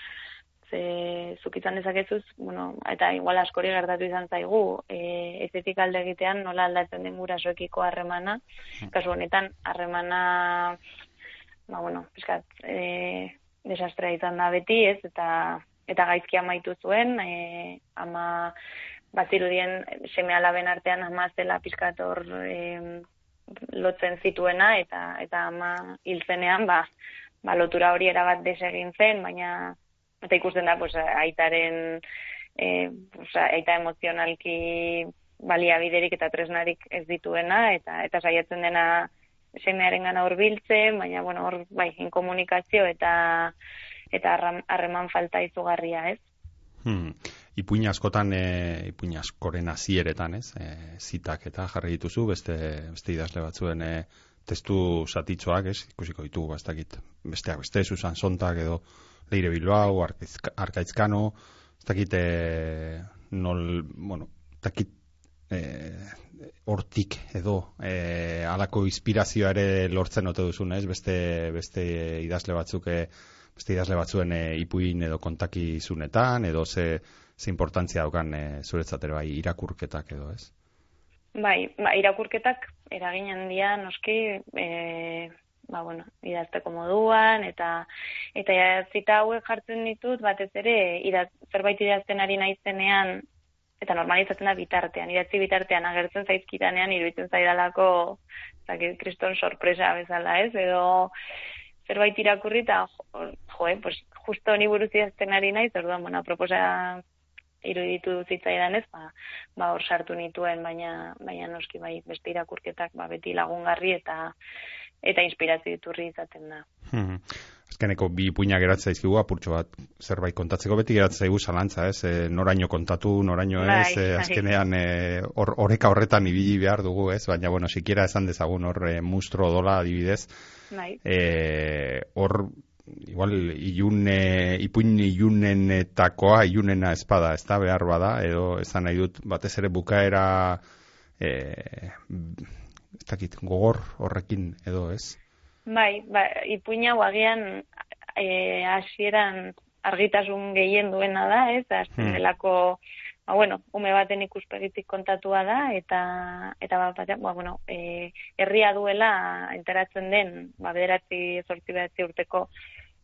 Speaker 3: ze zukitzan dezakezuz, bueno, eta igual askori gertatu izan zaigu, e, ezetik alde egitean nola aldatzen den gurasoekiko harremana, hmm. kasu honetan harremana, ba, bueno, piskat, e, desastrea izan da beti, ez, eta eta gaizki amaitu zuen, e, ama bazirudien seme alaben artean ama zela piskator e, lotzen zituena, eta eta ama hilzenean, ba, ba, lotura hori erabat desegin zen, baina eta ikusten da pues aitaren eh pues aita emozionalki baliabiderik eta tresnarik ez dituena eta eta saiatzen dena semearen gana hurbiltzen, baina, bueno, hor, bai, inkomunikazio eta eta harreman falta izugarria, ez?
Speaker 1: Hmm. Ipuin askotan, e, ipuin askoren hasieretan, ez? E, zitak eta jarri dituzu, beste, beste idazle batzuen e, testu satitxoak, ez? Ikusiko ditugu, ez dakit, besteak beste, Susan Sontak edo Leire Bilbao, Arkaizk- Arkaitzkano, ez dakit, e, nol, bueno, ez dakit, e, hortik edo e, alako inspirazioa ere lortzen ote duzun, ez? Beste, beste idazle batzuk e, beste idazle batzuen e, ipuin edo kontakizunetan, edo ze, ze importantzia daukan e, zuretzat ere bai irakurketak edo, ez?
Speaker 3: Bai, ba, irakurketak eragin handia noski e, ba, bueno, idazteko moduan eta eta zita hauek jartzen ditut batez ere idaz, zerbait idazten ari naizenean eta normalizatzen da bitartean, idatzi bitartean agertzen zaizkitanean iruditzen zaidalako zakit kriston sorpresa bezala, ez? Edo zerbait irakurri eta jo, jo eh, pues, justo honi buruz idazten ari naiz, orduan, bueno, proposa iruditu zitzaidan ez, ba, ba hor sartu nituen, baina baina noski bai beste irakurketak ba beti lagungarri eta eta inspirazio iturri izaten da.
Speaker 1: Mhm. Azkeneko bi ipuina geratzen zaizkigu apurtxo bat zerbait kontatzeko beti geratzen zaigu zalantza, ez? E, noraino kontatu, noraino ez,
Speaker 3: Bai,
Speaker 1: e, azkenean e, hor oreka horretan ibili behar dugu, ez? Baina bueno, sikiera esan dezagun hor e, mustro dola adibidez,
Speaker 3: Bai.
Speaker 1: e, hor igual ilune, ipuin ilunenetakoa ilunena espada, ez da behar bada, edo esan nahi dut batez ere bukaera e, ez dakit, gogor horrekin edo ez.
Speaker 3: Bai, ba, ipuin hau agian eh, hasieran argitasun gehien duena da, ez? Azten
Speaker 1: Hmm.
Speaker 3: delako, ba, bueno, ume baten ikuspegitik kontatua da, eta, eta ba, batean, ba, bueno, e, herria duela enteratzen den, ba, bederatzi, zortzi bederatzi urteko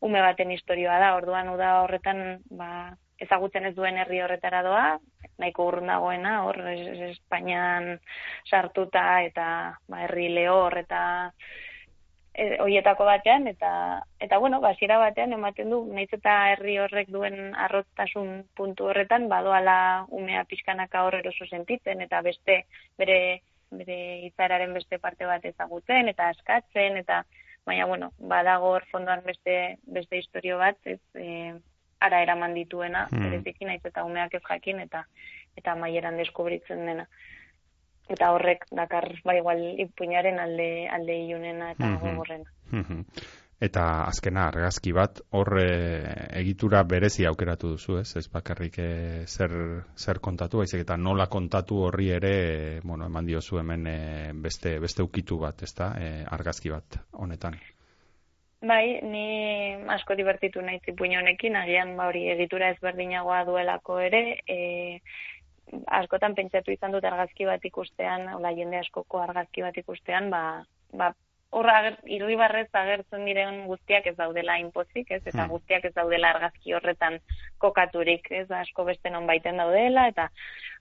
Speaker 3: ume baten historioa da, orduan uda horretan, ba, ezagutzen ez duen herri horretara doa, nahiko urrun dagoena, hor, es- es- Espainian sartuta, eta ba, herri lehor, eta e, hoietako batean eta eta bueno, basiera batean ematen du naiz eta herri horrek duen arroztasun puntu horretan badoala umea pixkanaka hor eroso sentitzen eta beste bere bere hitzararen beste parte bat ezagutzen eta askatzen eta baina bueno, badago hor fondoan beste beste istorio bat, ez e, ara eraman dituena,
Speaker 1: Hmm.
Speaker 3: bereziki naiz eta umeak ez jakin eta eta maieran deskubritzen dena. Eta horrek dakar ba igual ipuinaren alde alde ilunena eta
Speaker 1: Mhm.
Speaker 3: gogorrena.
Speaker 1: Mhm. Eta azkena argazki bat hor egitura berezi aukeratu duzu, ez? Ez bakarrik e, zer, zer kontatu, baizik eta nola kontatu horri ere, e, bueno, eman diozu hemen e, beste beste ukitu bat, ezta? E, argazki bat honetan.
Speaker 3: Bai, ni asko divertitu naiz ipuin honekin, agian ba hori egitura ezberdinagoa duelako ere, e, askotan pentsatu izan dut argazki bat ikustean, hola jende askoko argazki bat ikustean, ba, ba horra ager, irribarrez agertzen diren guztiak ez daudela inpozik, ez, eta
Speaker 1: Hmm.
Speaker 3: guztiak ez daudela argazki horretan kokaturik, ez, asko beste non baiten daudela, eta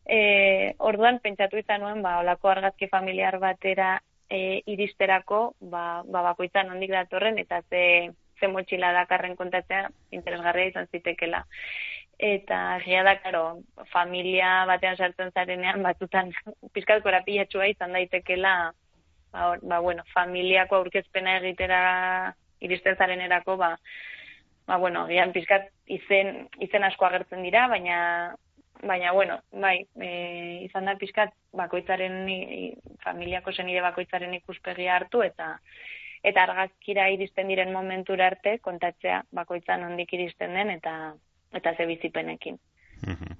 Speaker 3: e, orduan pentsatu izan nuen, ba, olako argazki familiar batera e, iristerako, ba, ba bakoitzan ondik datorren, eta ze, ze motxila dakarren kontatzea interesgarria izan zitekela. Eta egia da, karo, familia batean sartzen zarenean, batzutan [LAUGHS] pizkat korapilatxua izan daitekela, ba, ba, bueno, familiako aurkezpena egitera iristen zarenerako, ba, ba, bueno, gian pizkat izen, izen asko agertzen dira, baina baina bueno, bai, e, izan da pizkat bakoitzaren familiako senide bakoitzaren ikuspegia hartu eta eta argazkira iristen diren momentura arte kontatzea bakoitzan ondik iristen den eta eta ze bizipenekin.
Speaker 1: Mhm.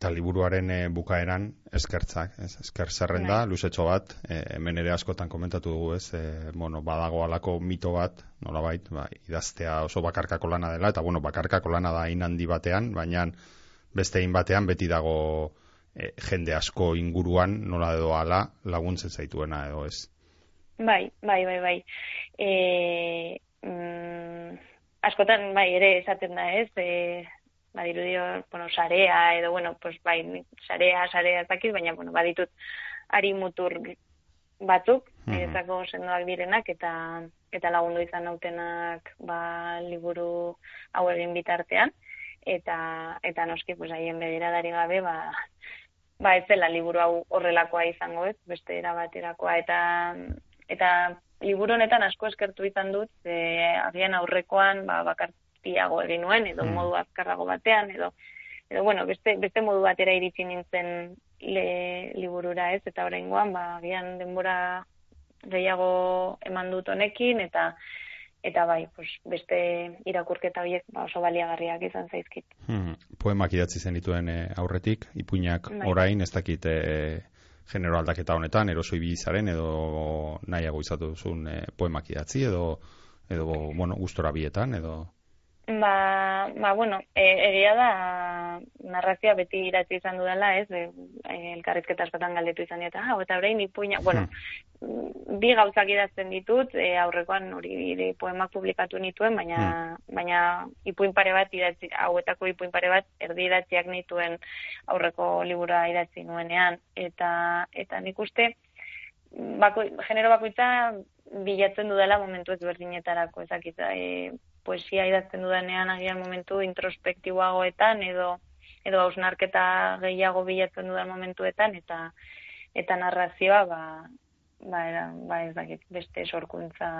Speaker 1: Eta liburuaren e, bukaeran eskertzak, ez? Esker zerrenda,
Speaker 3: Bai.
Speaker 1: luzetxo bat, e, hemen ere askotan komentatu dugu, ez? E, bueno, badago alako mito bat, nolabait, ba, idaztea oso bakarkako lana dela, eta bueno, bakarkako lana da hain handi batean, baina beste batean beti dago e, jende asko inguruan, nola edo ala, laguntzen zaituena edo ez.
Speaker 3: Bai, bai, bai, bai. E, mm, askotan, bai, ere esaten da, ez? E, badirudi hor, bueno, sarea, edo, bueno, pues, bai, sarea, sarea ez dakit, baina, bueno, baditut ari mutur batzuk,
Speaker 1: Mhm.
Speaker 3: niretzako sendoak direnak, eta eta lagundu izan nautenak, ba, liburu hau egin bitartean, eta, eta noski, pues, haien begiradari gabe, ba, ba, ez dela liburu hau horrelakoa izango, ez, beste era baterakoa, eta, eta liburu honetan asko eskertu izan dut, ze agian aurrekoan ba, bakartiago egin nuen, edo
Speaker 1: Mm.
Speaker 3: modu azkarrago batean, edo, edo bueno, beste, beste modu batera iritsi nintzen le, liburura ez, eta oraingoan ba, agian denbora gehiago eman dut honekin, eta eta bai, pues, beste irakurketa horiek ba, oso baliagarriak izan zaizkit.
Speaker 1: Hmm, poemak idatzi zenituen e, aurretik, ipuinak
Speaker 3: Bai.
Speaker 1: orain, ez dakit e, genero aldaketa honetan, eroso ibilizaren, edo nahiago izatu duzun e, poemak idatzi, edo, edo bueno, gustora bietan, edo...
Speaker 3: Ba, ba bueno, e, egia da narrazioa beti idatzi izan dudala, ez? E, elkarrizketa askotan galdetu izan dieta, ah, eta orain ipuina, bueno, bi gauzak idazten ditut, e, aurrekoan hori nire poemak publikatu nituen, baina baina ipuin pare bat idatzi, hauetako ipuin pare bat erdi idatziak nituen aurreko liburua idatzi nuenean. Eta eta nik uste bako, genero bakoitza bilatzen dudala momentu ezberdinetarako, ezakit, e, poesia idazten dudanean agian momentu introspektiboagoetan edo edo hausnarketa gehiago bilatzen dudan momentuetan eta eta narrazioa ba ba, era, ba ez dakit beste sorkuntza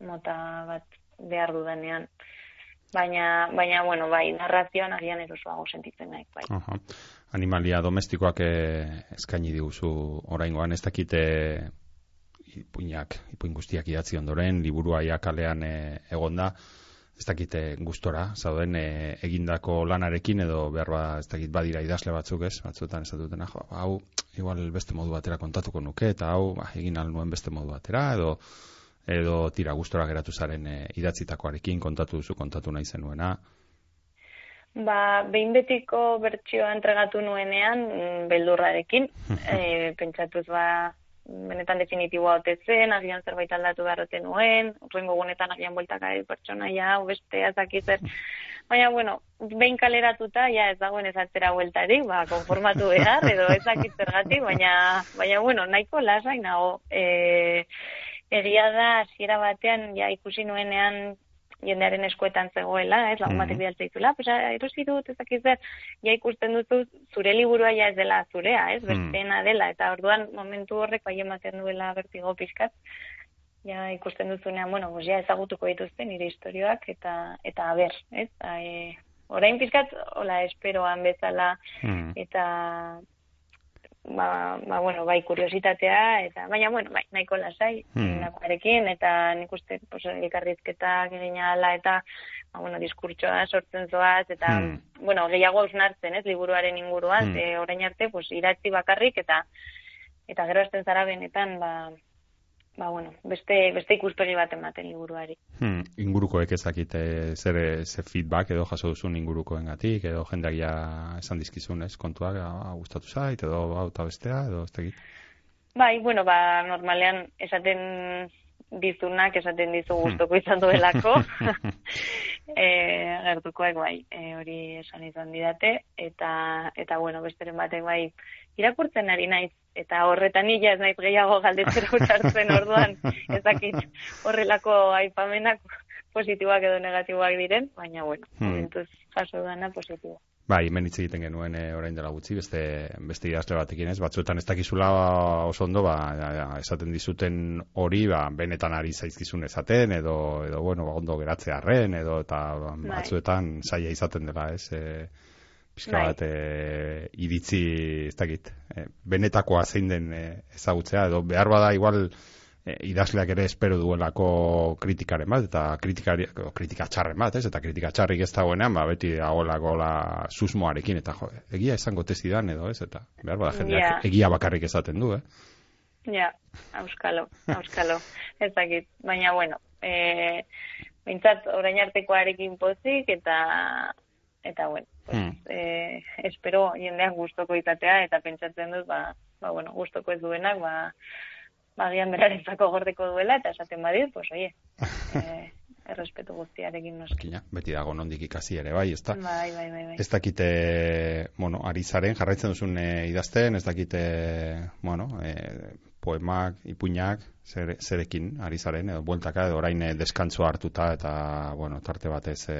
Speaker 3: mota bat behar dudanean. Baina baina bueno bai narrazioan agian erosoago sentitzen naik bai.
Speaker 1: Aha. Animalia domestikoak e, eskaini diguzu oraingoan, ez dakite ipuinak, ipuin guztiak idatzi ondoren, liburua ia kalean e, egonda, ez dakite gustora, zauden e, egindako lanarekin edo behar ba, ez dakit badira idazle batzuk ez, batzuetan ez dutena, jo, hau, igual beste modu batera kontatuko nuke, eta hau, ba, egin al nuen beste modu batera, edo edo tira gustora geratu zaren e, idatzitakoarekin kontatu duzu kontatu nahi zenuena.
Speaker 3: Ba, behin betiko bertsioa entregatu nuenean, mm, beldurrarekin, [LAUGHS] e, pentsatuz ba, benetan definitiboa ote zen, agian zerbait aldatu beharrote nuen, urrengo gunetan agian bueltaka pertsonaia, hau beste zer. Baina, bueno, behin kaleratuta, ja ez dagoen ez atzera bueltarik, ba, konformatu behar, edo ezakit zergatik, baina, baina, bueno, nahiko lasai nago. E, egia da, hasiera batean, ja ikusi nuenean jendearen eskuetan zegoela, ez, lagun batek
Speaker 1: Mhm.
Speaker 3: bidaltzen ditula, pues ah, erosi dut, ez zer, ja ikusten duzu zure liburua ja ez dela zurea, ez,
Speaker 1: Mhm.
Speaker 3: besteena dela, eta orduan momentu horrek bai ematen duela bertigo pizkat, ja ikusten duzunean, bueno, pues ja ezagutuko dituzte nire historioak, eta, eta aber, ez, e, orain pizkat, hola, esperoan bezala,
Speaker 1: Hmm.
Speaker 3: eta ba, ba, bueno, bai kuriositatea eta baina bueno, bai, nahiko lasai
Speaker 1: Hmm.
Speaker 3: hmm. eta nik uste pues elkarrizketak egin eta ba, bueno, diskurtsoa sortzen zoaz eta
Speaker 1: Hmm.
Speaker 3: bueno, gehiago ausnartzen, ez, liburuaren inguruan,
Speaker 1: Hmm.
Speaker 3: ze orain arte pues idatzi bakarrik eta eta gero hasten zara benetan ba ba, bueno, beste, beste ikuspegi bat ematen liburuari.
Speaker 1: Hmm, ingurukoek ezakite zer, zer feedback edo jaso duzun ingurukoengatik edo jendeak ja esan dizkizun ez kontuak ah, gustatu zait edo hau eta bestea edo ez.
Speaker 3: Bai, bueno, ba, normalean esaten dizunak, esaten dizu gustoko izan duelako. [LAUGHS] [LAUGHS] e, gertukoek bai, e, hori esan izan didate, eta, eta bueno, besteren batek bai, irakurtzen ari naiz, eta horretan nila ez naiz gehiago galdetzera utzartzen [LAUGHS] orduan, ez dakit horrelako aipamenak positiboak edo negatiboak diren, baina bueno,
Speaker 1: Hmm.
Speaker 3: momentuz jaso dana positibo.
Speaker 1: Bai, hemen hitz egiten genuen e, orain dela gutxi, beste, beste idazle batekin ez, batzuetan ez dakizula oso ondo, ba, esaten dizuten hori, ba, benetan ari zaizkizun esaten, edo, edo bueno, ba, ondo geratzearren, edo, eta ba,
Speaker 3: Bai.
Speaker 1: batzuetan saia izaten dela, ez, e, pixka
Speaker 3: Bai.
Speaker 1: bat e, iritzi, ez dakit, e, benetakoa zein den e, ezagutzea, edo behar bada igual e, idazleak ere espero duelako kritikaren bat, eta kritikari, kritika txarren bat, ez? Eta kritika txarrik ez dagoenean, ba, beti dagoelako la susmoarekin, eta jo, egia esango tezidan edo, ez? Eta behar bada jendeak
Speaker 3: Ja.
Speaker 1: egia bakarrik esaten du, eh?
Speaker 3: Ja, auskalo, auskalo, ez dakit. Baina, bueno, e, bintzat orain artekoarekin pozik, eta, eta bueno, pues,
Speaker 1: Hmm.
Speaker 3: e, espero jendeak gustoko izatea, eta pentsatzen dut, ba, ba bueno, gustoko ez duenak, ba, ba, gian berarentzako gordeko duela, eta esaten badit, pues, oie, [LAUGHS] e, errespetu guztiarekin noski.
Speaker 1: Jakina, beti dago nondik ikasi ere, bai, ez da?
Speaker 3: Bai, bai, bai, bai.
Speaker 1: Ez dakite, bueno, ari zaren, jarraitzen duzun e, idazten, ez dakite, bueno, e, poemak, ipuinak, zer, zerekin ari zaren, edo bueltaka, edo orain e, deskantzua hartuta, eta, bueno, tarte batez e,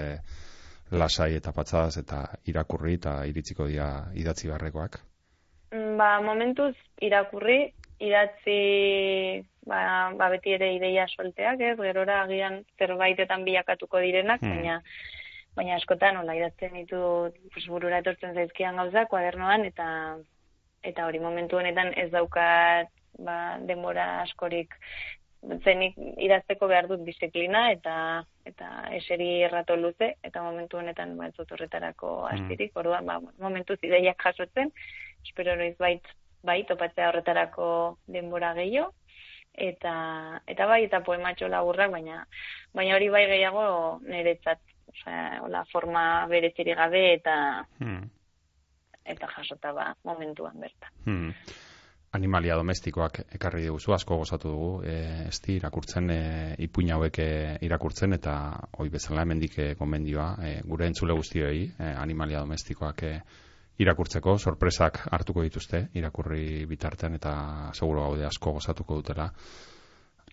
Speaker 1: lasai eta patzadaz, eta irakurri, eta iritziko dira idatzi barrekoak.
Speaker 3: Mm, Ba, momentuz irakurri, idatzi ba, ba beti ere ideia solteak, ez, gerora agian zerbaitetan bilakatuko direnak,
Speaker 1: Hmm.
Speaker 3: baina baina askotan hola idatzen ditu pues, burura etortzen zaizkian gauza kuadernoan eta eta hori momentu honetan ez daukat ba, denbora askorik zenik idazteko behar dut biziklina eta eta eseri errato luze eta momentu honetan ba ez dut horretarako astirik. Orduan ba momentu ideiak jasotzen espero noiz bait bai topatzea horretarako denbora gehiago. Eta eta bai eta poematxo laburrak baina baina hori bai gehiago niretzat. Osea hola forma berezirik gabe eta
Speaker 1: Hmm.
Speaker 3: eta jasota ba momentuan bertan.
Speaker 1: Hmm. Animalia domestikoak ekarri diguzu, asko gozatu dugu, e, esti irakurtzen, e, ipuin hauek e, irakurtzen, eta hoi bezala hemendik e, gomendioa, e, gure entzule guztioi, e, animalia domestikoak e, irakurtzeko, sorpresak hartuko dituzte, irakurri bitartean, eta seguro gaude asko gozatuko dutela.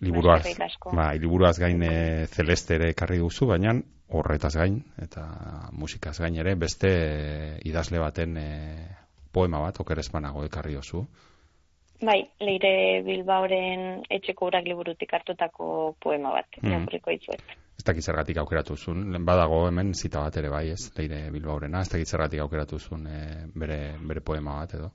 Speaker 1: Liburuaz,
Speaker 3: Eskerrik asko.
Speaker 1: bai, liburuaz gain e, celeste ere ekarri duzu, baina horretaz gain, eta musikaz gain ere, beste idazle baten e, poema bat, okerezpanago ekarri duzu.
Speaker 3: Bai, Leire Bilbaoren etxeko urak liburutik hartutako poema bat,
Speaker 1: Mm.
Speaker 3: irakurriko dizuet.
Speaker 1: Ez dakit zergatik aukeratu zuen, badago hemen zita bat ere bai, ez, leire Bilbaurena, ez dakit zergatik aukeratu zuen e, bere, bere poema bat edo.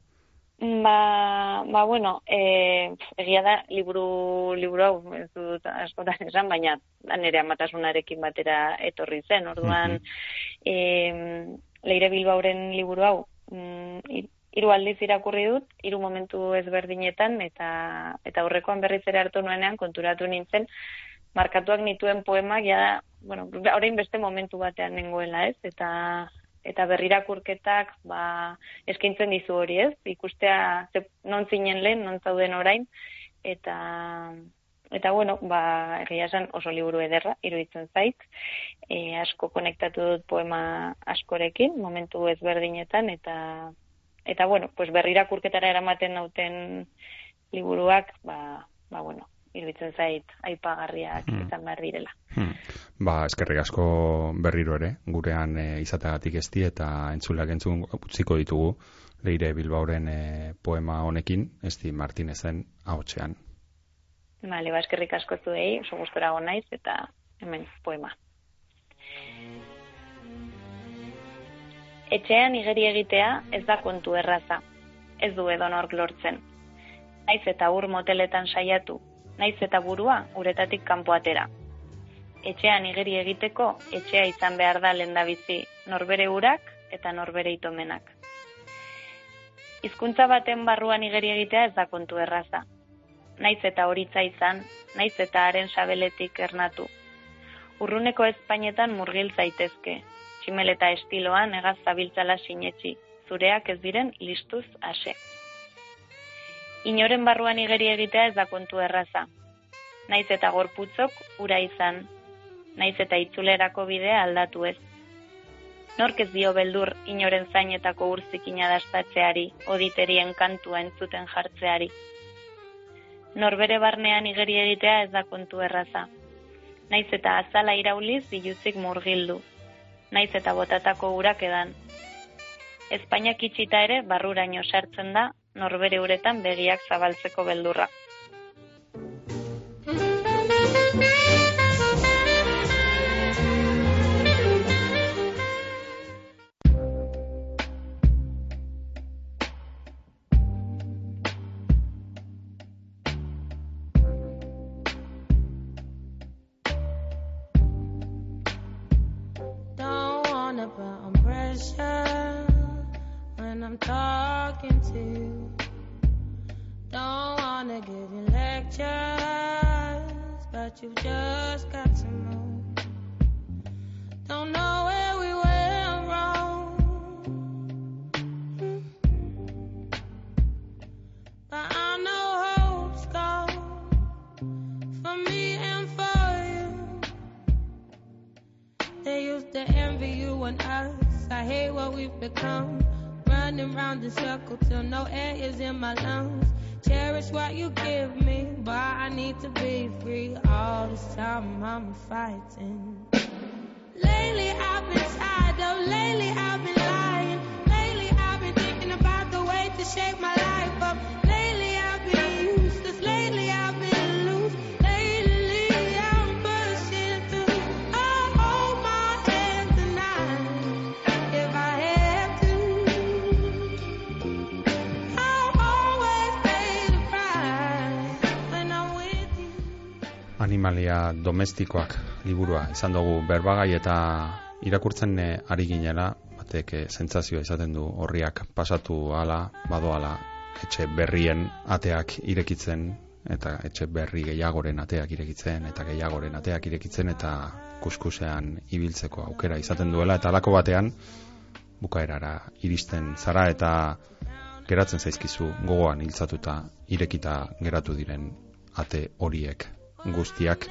Speaker 3: Ba, ba bueno, e, egia da, liburu, liburu hau, ez dut askotan esan, baina nire amatasunarekin batera etorri zen, orduan, e, Leire Bilbauren liburu hau, mm, hiru aldiz irakurri dut, hiru momentu ezberdinetan, eta eta aurrekoan berriz ere hartu nuenean konturatu nintzen, markatuak nituen poemak, ja, bueno, orain beste momentu batean nengoela, ez? Eta eta berrirakurketak ba, eskaintzen dizu hori, ez? Ikustea ze, non zinen lehen, non zauden orain, eta eta bueno, ba, egia esan oso liburu ederra, iruditzen zait, e, asko konektatu dut poema askorekin, momentu ezberdinetan, eta eta bueno, pues berrirakurketara eramaten nauten liburuak, ba, ba bueno, iruditzen zait aipagarriak
Speaker 1: Mm.
Speaker 3: izan behar direla.
Speaker 1: Hmm. Ba, eskerrik asko berriro ere, gurean e, izateagatik ezti eta entzuleak entzun utziko ditugu Leire Bilbauren e, poema honekin, Esti Martinezen ahotsean.
Speaker 3: Bale, ba, eskerrik asko zuei, oso gustorago naiz, eta hemen poema. Etxean igeri egitea ez da kontu erraza, ez du edonork lortzen. Naiz eta ur moteletan saiatu, naiz eta burua uretatik kanpo atera. Etxean igeri egiteko, etxea izan behar da lendabizi, norbere urak eta norbere itomenak. Hizkuntza baten barruan igeri egitea ez da kontu erraza, naiz eta horitza izan, naiz eta haren sabeletik ernatu. Urruneko espainetan murgil zaitezke, tximeleta estiloan egaz zabiltzala sinetxi, zureak ez diren listuz ase. Inoren barruan igeri egitea ez da kontu erraza. Naiz eta gorputzok ura izan, naiz eta itzulerako bidea aldatu ez. Nork ez dio beldur inoren zainetako urzikina dastatzeari, oditerien kantua entzuten jartzeari norbere barnean igeri egitea ez da kontu erraza. Naiz eta azala irauliz biluzik murgildu. Naiz eta botatako urak edan. Espainiak itxita ere barruraino sartzen da norbere uretan begiak zabaltzeko beldurra.
Speaker 2: Don't wanna put on pressure when I'm talking to you. Don't wanna give you lectures, but you just got to move. Don't know where we envy us. I hate what we've become. Running round in circles till no air is in my lungs. Cherish what you give me, but I need to be free. All this time I'm fighting. Lately I've been tired of, lately I've been lying. Lately I've been thinking about the way to shape my life
Speaker 1: animalia domestikoak liburua. Izan dugu berbagai eta irakurtzen eh, ari ginela batek eh, sentsazioa izaten du horriak pasatu hala badoala etxe berrien ateak irekitzen eta etxe berri gehiagoren ateak irekitzen eta gehiagoren ateak irekitzen eta kuskusean ibiltzeko aukera izaten duela. Eta alako batean bukaerara iristen zara eta geratzen zaizkizu gogoan hiltzatuta irekita geratu diren ate horiek guztiak.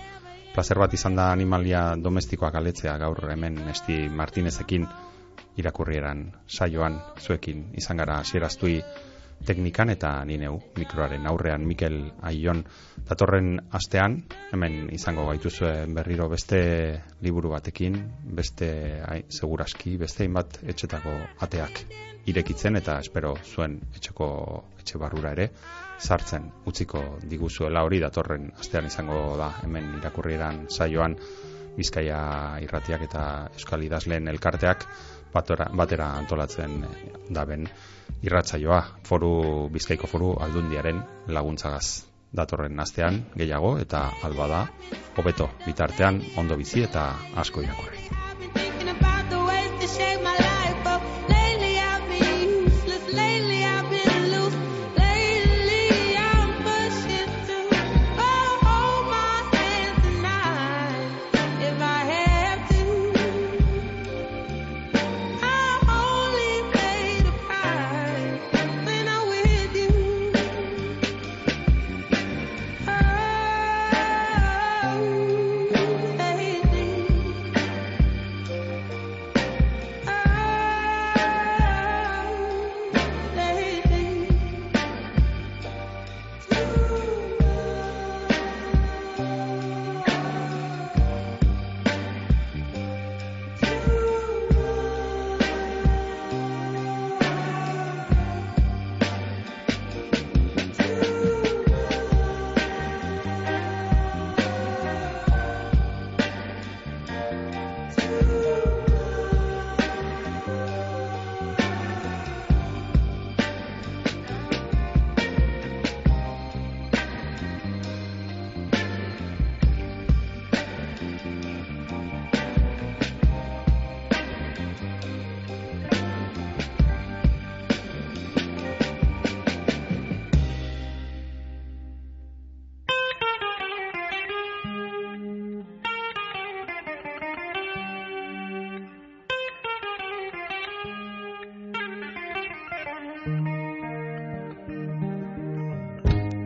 Speaker 1: Placer bat izan da animalia domestikoak aletzea gaur hemen Esti Martinezekin irakurrieran saioan zuekin izan gara hasieraztui teknikan eta ni neu mikroaren aurrean Mikel Aion. Datorren astean hemen izango gaituzue berriro beste liburu batekin beste ai, seguraski beste hainbat etxetako ateak irekitzen eta espero zuen etxeko etxe barrura ere sartzen utziko diguzuela. Hori datorren astean izango da hemen irakurrieran saioan Bizkaia irratiak eta Euskal Idazleen elkarteak batera, batera antolatzen daben irratsaioa foru Bizkaiko foru aldundiaren laguntzagaz datorren astean gehiago eta alba da hobeto bitartean ondo bizi eta asko irakurri.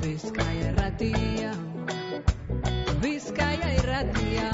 Speaker 2: Bizkaia erratia Bizkaia erratia